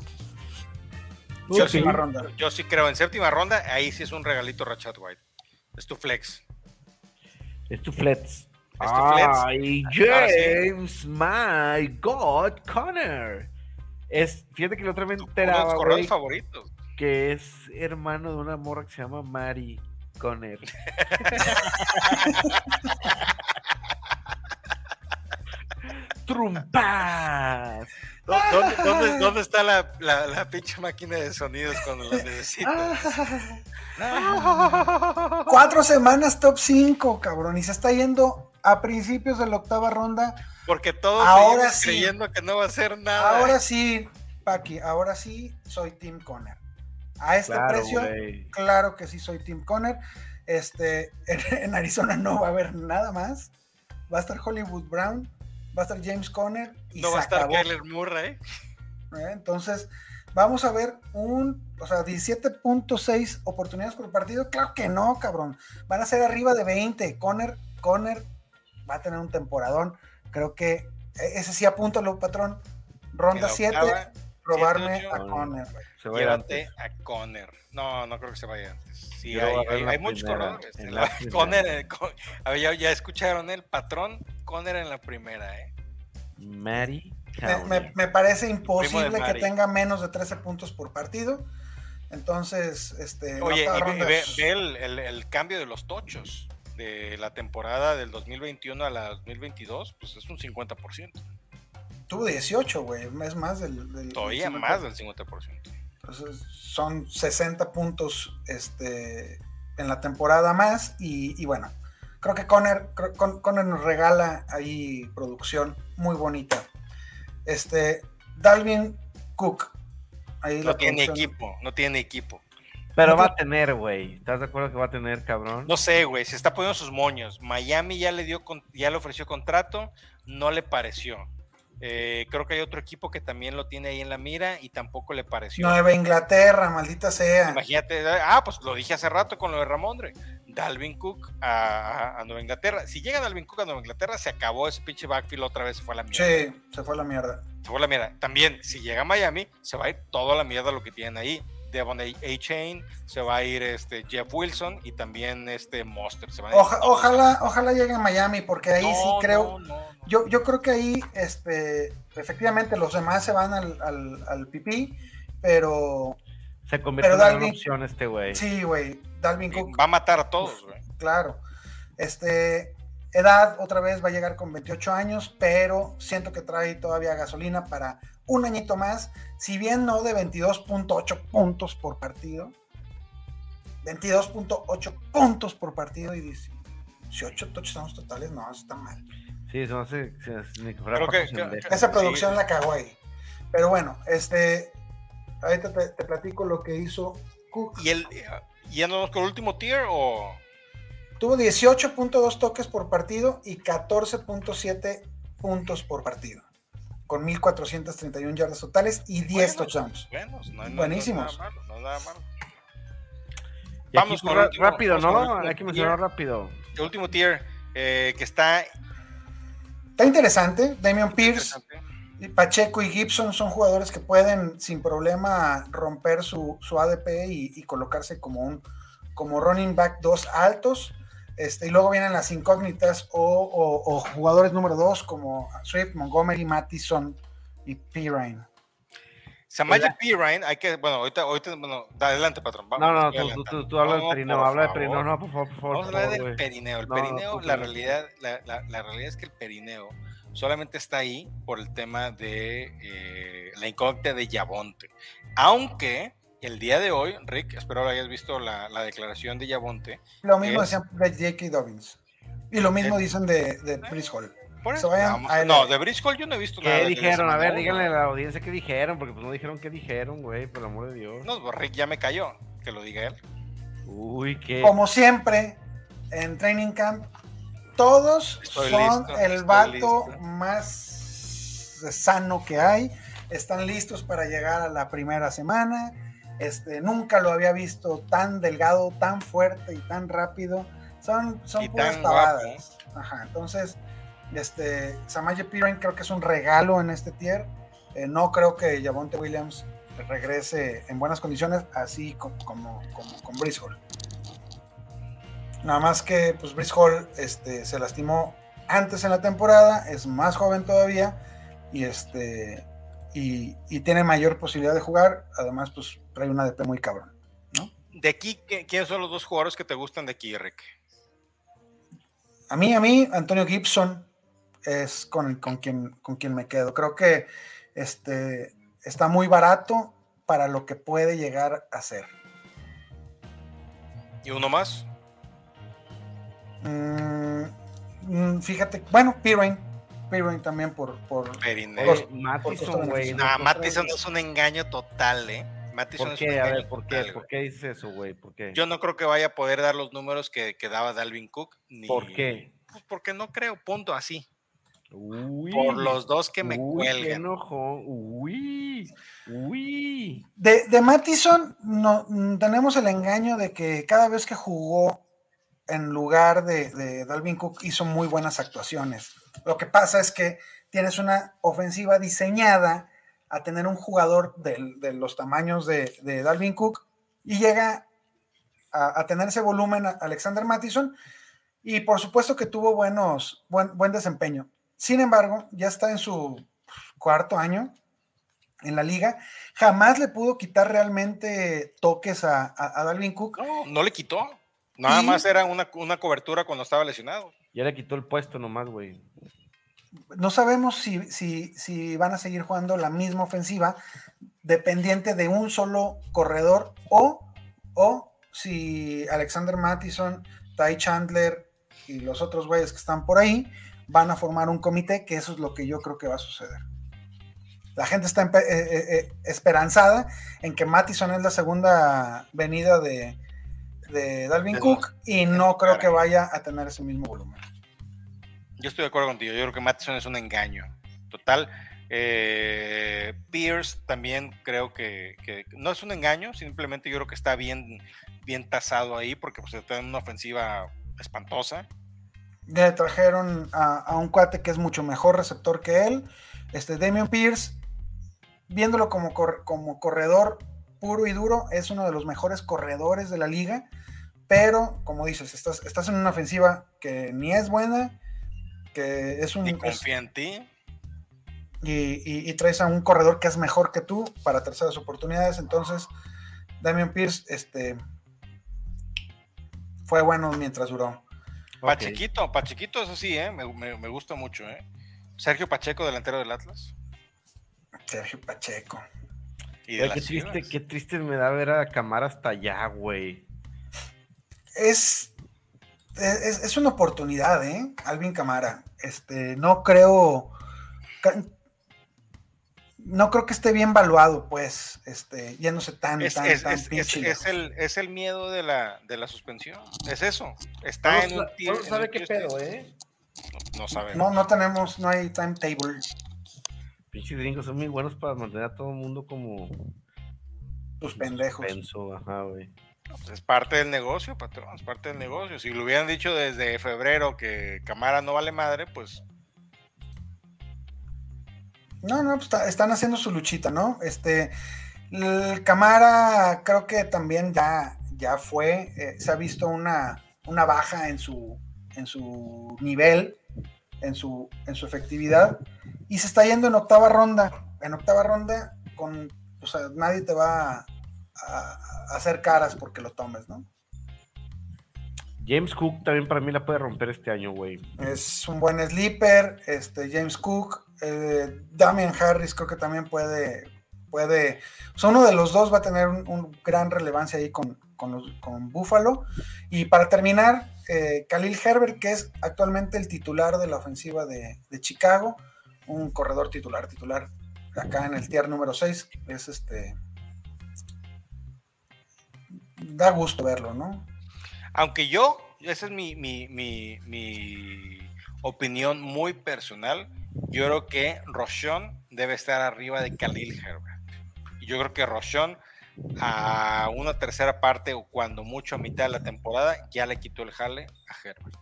Yo Séptima sí, ronda. yo sí creo en séptima ronda, ahí sí es un regalito Rashad White. Es tu flex. Es tu flex. Es tu flex. Ay, sí. James, my God, Connor. Es, fíjate que la otra vez me Uno de enteraba, güey, favoritos. que es hermano de una morra que se llama Mari Conner. <laughs> la, la, la pinche máquina de sonidos cuando la necesitas? Cuatro semanas top 5, cabrón. Y se está yendo a principios de la octava ronda. Porque todos Ahora sí. creyendo que no va a hacer nada. Ahora sí, Paqui, ahora sí soy Tim Conner. A este Claro, precio, claro que sí soy Tim Conner. Este, <laughs> en, en Arizona no va a haber nada más. Va a estar Hollywood Brown, va a estar James Conner y no se va a estar acabó. Kyler Murray. ¿eh? Entonces, vamos a ver un, o sea, 17.6 oportunidades por partido. Claro que no, cabrón. Van a ser arriba de 20. Conner, Conner va a tener un temporadón. Creo que eh, ese sí apúntalo, patrón. Ronda En la 7, octava, robarme siete, a. Conner. Se va Llévate antes. a Conner. No, no creo que se vaya antes. Sí, hay, muchos la- <laughs> primera. Conner, eh, Con- a ver, ya, ya escucharon el patrón Conner en la primera, ¿eh? Mari Me, Conner. me- me parece imposible que tenga menos de 13 puntos por partido. Entonces, este. Oye, y ve, el, el- el cambio de los tochos de la temporada del 2021 a la 2022, pues es un 50%. tuvo 18, güey. Es más del. del- Todavía del más del 50%. Entonces, son 60 puntos este, en la temporada más. Y, y bueno, creo que Conner, Conner nos regala ahí producción muy bonita. Este, Dalvin Cook. Ahí No tiene producción- equipo, no tiene equipo. Pero no va te- a tener, güey. ¿Estás de acuerdo que va a tener, cabrón? No sé, güey, se está poniendo sus moños. Miami ya le dio, con- ya le ofreció contrato, no le pareció. Eh, creo que hay otro equipo que también lo tiene ahí en la mira y tampoco le pareció. Nueva Inglaterra, maldita sea. Imagínate, ah, pues lo dije hace rato con lo de Ramondre. Dalvin Cook a, a- a Nueva Inglaterra. Si llega Dalvin Cook a Nueva Inglaterra, se acabó ese pinche backfield otra vez, se fue a la mierda. Sí, se fue a la mierda. Se fue a la mierda. También, si llega a Miami, se va a ir toda la mierda lo que tienen ahí. Devon A. Chain, se va a ir este Jeff Wilson y también este Monster. Se van a ir Oja- todos. ojalá, ojalá llegue a Miami, porque ahí No, sí creo. no, no, no. Yo, yo creo que ahí, este, efectivamente, los demás se van al, al, al pipí, pero Se convierte Pero en una opción este güey. sí, güey, Dalvin Cook, Va a matar a todos, güey. claro. Este, edad otra vez va a llegar con 28 años, pero siento que trae todavía gasolina para un añito más, si bien no de 22.8 puntos por partido, 22.8 puntos por partido y 18 touchdowns totales, no, eso está mal. Sí, me hace. Esa producción sí. la cagó ahí. Pero bueno, este, ahorita te, te platico lo que hizo Cook. ¿Y el y andamos con el último tier o Tuvo 18.2 toques por partido y 14.7 puntos por partido. Con 1.431 yardas totales y 10 Bueno, touchdowns. buenos? No, no- no Buenísimos. es nada malo, no nada malo. Vamos con último- rápido, con ¿no? último Hay que mencionar tier. rápido. El último tier eh, que está Está interesante. Damian Pierce, interesante. Y Pacheco y Gibson son jugadores que pueden sin problema romper su, su ADP y, y colocarse como un como running back dos altos. Este, y luego vienen las incógnitas o, o- o jugadores número dos como Swift, Montgomery, Mattison y Pirine. Samaje Pirine, hay que, bueno, ahorita, ahorita, bueno, adelante, patrón. No, vamos, no, estoy tú, tú, tú, tú habla del No, perineo, habla del perineo, no, por favor, por favor. Vamos a hablar del perineo. El No, perineo, la realidad, la, la- la realidad es que el perineo solamente está ahí por el tema de eh, la incógnita de Yabonte. Aunque el día de hoy, Rick, espero lo hayas visto la, la declaración de Yabonte. Lo mismo Es- decían de J.K. Dobbins. Y lo mismo Eh. dicen de, de Chris Hall. Por Se eso, vayan vamos- a- no, de Briscoe yo no he visto nada. ¿Qué dijeron? A ver, díganle a la audiencia qué dijeron, porque pues no dijeron qué dijeron, güey, por el amor de Dios. No, pues, Rick ya me cayó, que lo diga él. Uy, qué. Como siempre, en Training Camp, todos Estoy son listo, el vato listo. más sano que hay. Están listos para llegar a la primera semana. Este, nunca lo había visto tan delgado, tan fuerte y tan rápido. Son, son Y puras tan pavadas. Ajá, entonces, este, Samaje Piran creo que es un regalo en este tier. Eh, no creo que Javonte Williams regrese en buenas condiciones, así co- como, como, con Brice Hall. Nada más que pues Brice Hall este, se lastimó antes en la temporada, es más joven todavía y este y, y tiene mayor posibilidad de jugar. Además, pues trae una DP muy cabrón. De aquí, ¿qué- ¿quiénes son los dos jugadores que te gustan de aquí, Rick? A mí, a mí, Antonio Gibson es con, con, quien, con quien me quedo. Creo que este, está muy barato para lo que puede llegar a ser. ¿Y uno más? Mm, mm, fíjate, bueno, Pirine, Pirine también por, por Eh, Mattison, güey. No, no Mattison es un engaño total, ¿eh? Mattison ¿Por es un qué? A engaño ver, ¿por qué? total, ¿Por qué dices eso, güey? ¿Por qué? Yo no creo que vaya a poder dar los números que, que daba Dalvin Cook. Ni, ¿Por qué? Pues porque no creo, punto, así. Uy. Por los dos que me uy, qué cuelgan. Uy. Uy. De, de Mattison no, mm, tenemos el engaño de que cada vez que jugó en lugar de, Dalvin Cook hizo muy buenas actuaciones. Lo que pasa es que tienes una ofensiva diseñada a tener un jugador de, los tamaños de, Dalvin Cook y llega a, tener ese volumen a Alexander Mattison y por supuesto que tuvo buenos, buen, desempeño. Sin embargo, ya está en su cuarto año en la liga. Jamás le pudo quitar realmente toques a Dalvin Cook. No, no le quitó. Nada Y- más era una, una cobertura cuando estaba lesionado. Ya le quitó el puesto nomás, güey. No sabemos si, si, si van a seguir jugando la misma ofensiva dependiente de un solo corredor o, o si Alexander Mattison, Ty Chandler y los otros güeyes que están por ahí van a formar un comité, que eso es lo que yo creo que va a suceder. La gente está eh, eh, eh, esperanzada en que Mattison es la segunda venida de, de Dalvin Cook y no creo que vaya a tener ese mismo volumen. Yo estoy de acuerdo contigo. Yo creo que Mattison es un engaño. Total. Eh, Pierce también creo que, que no es un engaño, simplemente yo creo que está bien, bien tasado ahí porque pues, está en una ofensiva espantosa. le trajeron a, a un cuate que es mucho mejor receptor que él. Este Damian Pierce, viéndolo como, cor- como corredor puro y duro, es uno de los mejores corredores de la liga. Pero, como dices, estás, estás en una ofensiva que ni es buena, que es un. Y es- confía en ti. y, y- y traes a un corredor que es mejor que tú para terceras oportunidades. Entonces, Damian Pierce este, fue bueno mientras duró. Pa' Ok. chiquito, pa' chiquito, eso sí, ¿eh? me, me- me gusta mucho. ¿eh? Sergio Pacheco, delantero del Atlas. Sergio Pacheco. Y de Güey, qué las triste, qué triste me da ver a Camara hasta allá, güey. es, es, es una oportunidad, ¿eh? Alvin Camara. Este, no creo. No creo que esté bien valuado, pues, este, yéndose tan, Es, tan, es- tan es- es- pinche es el, es el miedo de la, de la suspensión. Es eso. Está en un en sabe qué tier pedo. ¿eh? No, no sabemos. No, no tenemos, no hay timetable. Pinches gringos son muy buenos para mantener a todo el mundo como. Tus pendejos. Suspenso, ajá, güey. Pues es parte del negocio, patrón. Es parte del negocio. Si lo hubieran dicho desde febrero que Camara no vale madre, pues No, no, pues, está- están haciendo su luchita, ¿no? Este, el Camara creo que también ya, ya fue, eh, se ha visto una, una baja en su, en su nivel, en su, en su efectividad, y se está yendo en octava ronda. En octava ronda, con, o sea, nadie te va a, a- a hacer caras porque lo tomes, ¿no? James Cook también para mí la puede romper este año, güey. Es un buen sleeper, este, James Cook, eh, Damian Harris creo que también puede, puede, o sea, uno de los dos va a tener un, un gran relevancia ahí con, con, los- con Buffalo. Y para terminar, eh, Khalil Herbert, que es actualmente el titular de la ofensiva de, de Chicago, un corredor titular, titular, acá en el tier número 6, es este... da gusto verlo, ¿no? Aunque yo, esa es mi, mi, mi, mi opinión muy personal, yo creo que Roshon debe estar arriba de Khalil Herbert. Yo creo que Roshon a una tercera parte o cuando mucho a mitad de la temporada ya le quitó el jale a Herbert.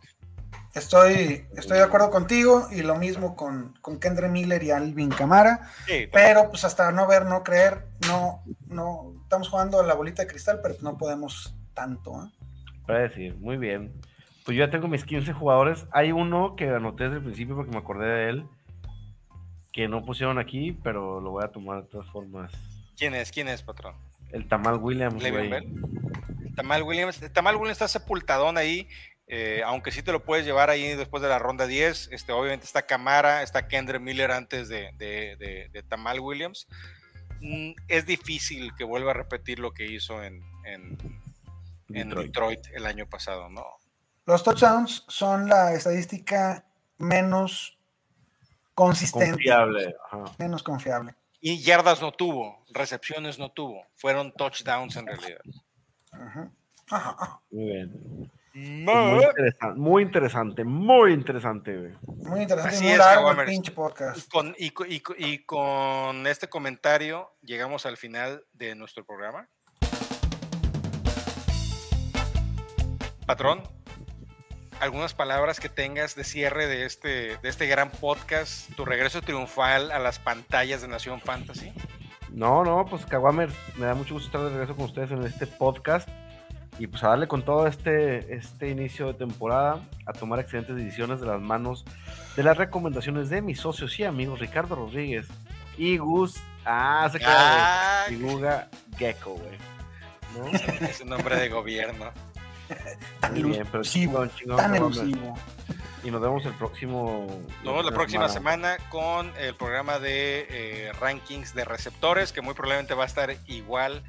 Estoy, estoy de acuerdo contigo y lo mismo con, con Kendra Miller y Alvin Camara. pero pues hasta no ver, no creer, no, no, estamos jugando a la bolita de cristal, pero no podemos tanto. ¿eh? Para decir, muy bien. Pues yo ya tengo mis 15 jugadores. Hay uno que anoté desde el principio porque me acordé de él, que no pusieron aquí, pero lo voy a tomar de todas formas. ¿Quién es? ¿Quién es, patrón? El Tamal Williams. Tamal Williams. Tamal Williams está sepultadón ahí. Eh, aunque sí te lo puedes llevar ahí después de la ronda 10, este, obviamente está Camara, está Kendra Miller antes de, Tamal Williams. Mm, es difícil que vuelva a repetir lo que hizo en, Detroit. el año pasado, ¿no? Los touchdowns son la estadística menos consistente. Confiable. Menos confiable. Y yardas no tuvo, recepciones no tuvo, fueron touchdowns en realidad. Muy bien. Muy interesante, muy interesante, muy interesante, Muy interesante, muy largo el pinche podcast. Y con, este comentario llegamos al final de nuestro programa. Patrón, algunas palabras que tengas de cierre de este, de este gran podcast, tu regreso triunfal a las pantallas de Nación Fantasy. No, no, pues Kawamer, me da mucho gusto estar de regreso con ustedes en este podcast y pues a darle con todo este, este inicio de temporada, a tomar excelentes decisiones de las manos de las recomendaciones de mis socios y amigos Ricardo Rodríguez y Gus. Ah, se queda. Y Guga Gecko, güey. ¿No? <laughs> Es un nombre de gobierno. tan bien, pero chingón, chingón, tan elusivo. Y nos vemos el próximo. Nos vemos la próxima semana, con el programa de eh, rankings de receptores, que muy probablemente va a estar igual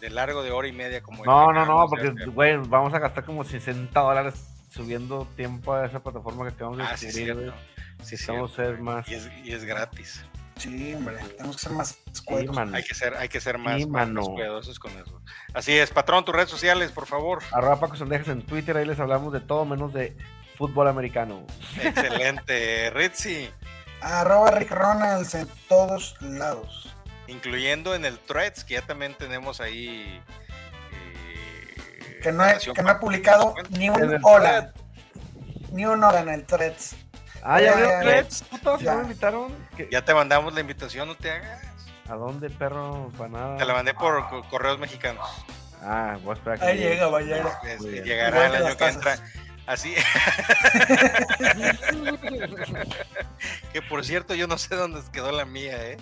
de largo de hora y media como No, no, no, porque güey, vamos a gastar como 60 dólares subiendo tiempo a esa plataforma que acabamos de ah, sí, cierto. Sí, Vamos a ser más. Y es, y es, gratis. Sí, hombre, tenemos que ser más cuidadosos. hay que ser, hay que ser más, cuidadosos con eso. Así es, patrón, tus redes sociales, por favor. Arroba Paco Sandejas en Twitter, ahí les hablamos de todo menos de fútbol americano. Excelente, Ritzy. Arroba Rick Ronalds en todos lados incluyendo en el Threads, que ya también tenemos ahí. Eh, que, no ha publicado ni un hola. Ni un hola en el Threads. Ah, ya veo Threads, ya. me invitaron. Ya te mandamos la invitación, no te hagas. ¿A dónde, perro? Para nada. Te la mandé por correos mexicanos. Ah, voy a esperar que Ahí llega, vaya. Llegará el año que entra. Así. <laughs> <laughs> que por cierto, yo no sé dónde quedó la mía, ¿eh?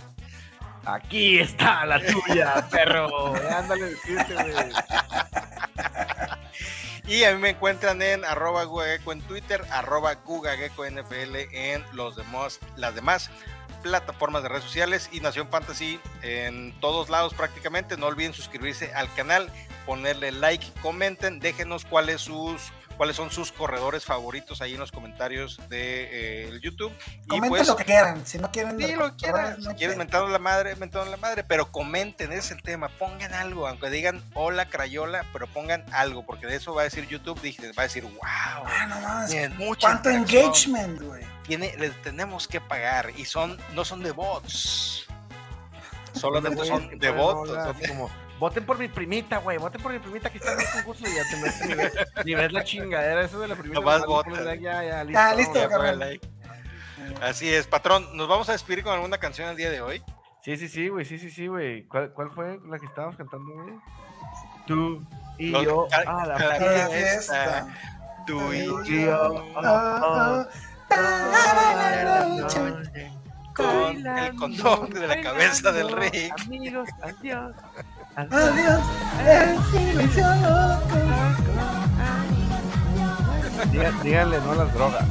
Aquí está la tuya, perro. Ándale, güey. Y a mí me encuentran en arroba gugageco en Twitter, arroba gugageco NFL en los demás, las demás plataformas de redes sociales y Nación Fantasy en todos lados prácticamente. No olviden suscribirse al canal, ponerle like, comenten, déjenos cuáles sus cuáles son sus corredores favoritos ahí en los comentarios de eh, YouTube. Comenten pues, lo que quieran, si no quieren. Sí, lo que quieran. si quieren mentar la madre, mentar la madre, pero comenten, ese es el tema, pongan algo, aunque digan hola Crayola, pero pongan algo, porque de eso va a decir YouTube, dije, va a decir, wow. Ah, no más, cuánto engagement, güey. Tiene, les tenemos que pagar y son, no son de bots. Solamente son de bots. como voten por mi primita, güey, voten por mi primita que está en el concurso y ya te metes ni ves, ni la chingadera, eso de la primita. Nomás voten. Ya, ya, listo. Ah, listo, Así es, patrón, ¿nos vamos a despedir con alguna canción el día de hoy? Sí, sí, sí, güey, sí, sí, sí, güey. ¿Cuál, ¿Cuál, fue la que estábamos cantando, güey? Tú y yo. Ah, la, <laughs> la fiesta. Tú y yo. Ah, ah, la noche con el condón de la cabeza del rey. Amigos, adiós. Adiós, el silencio loco. Díganle no a las drogas.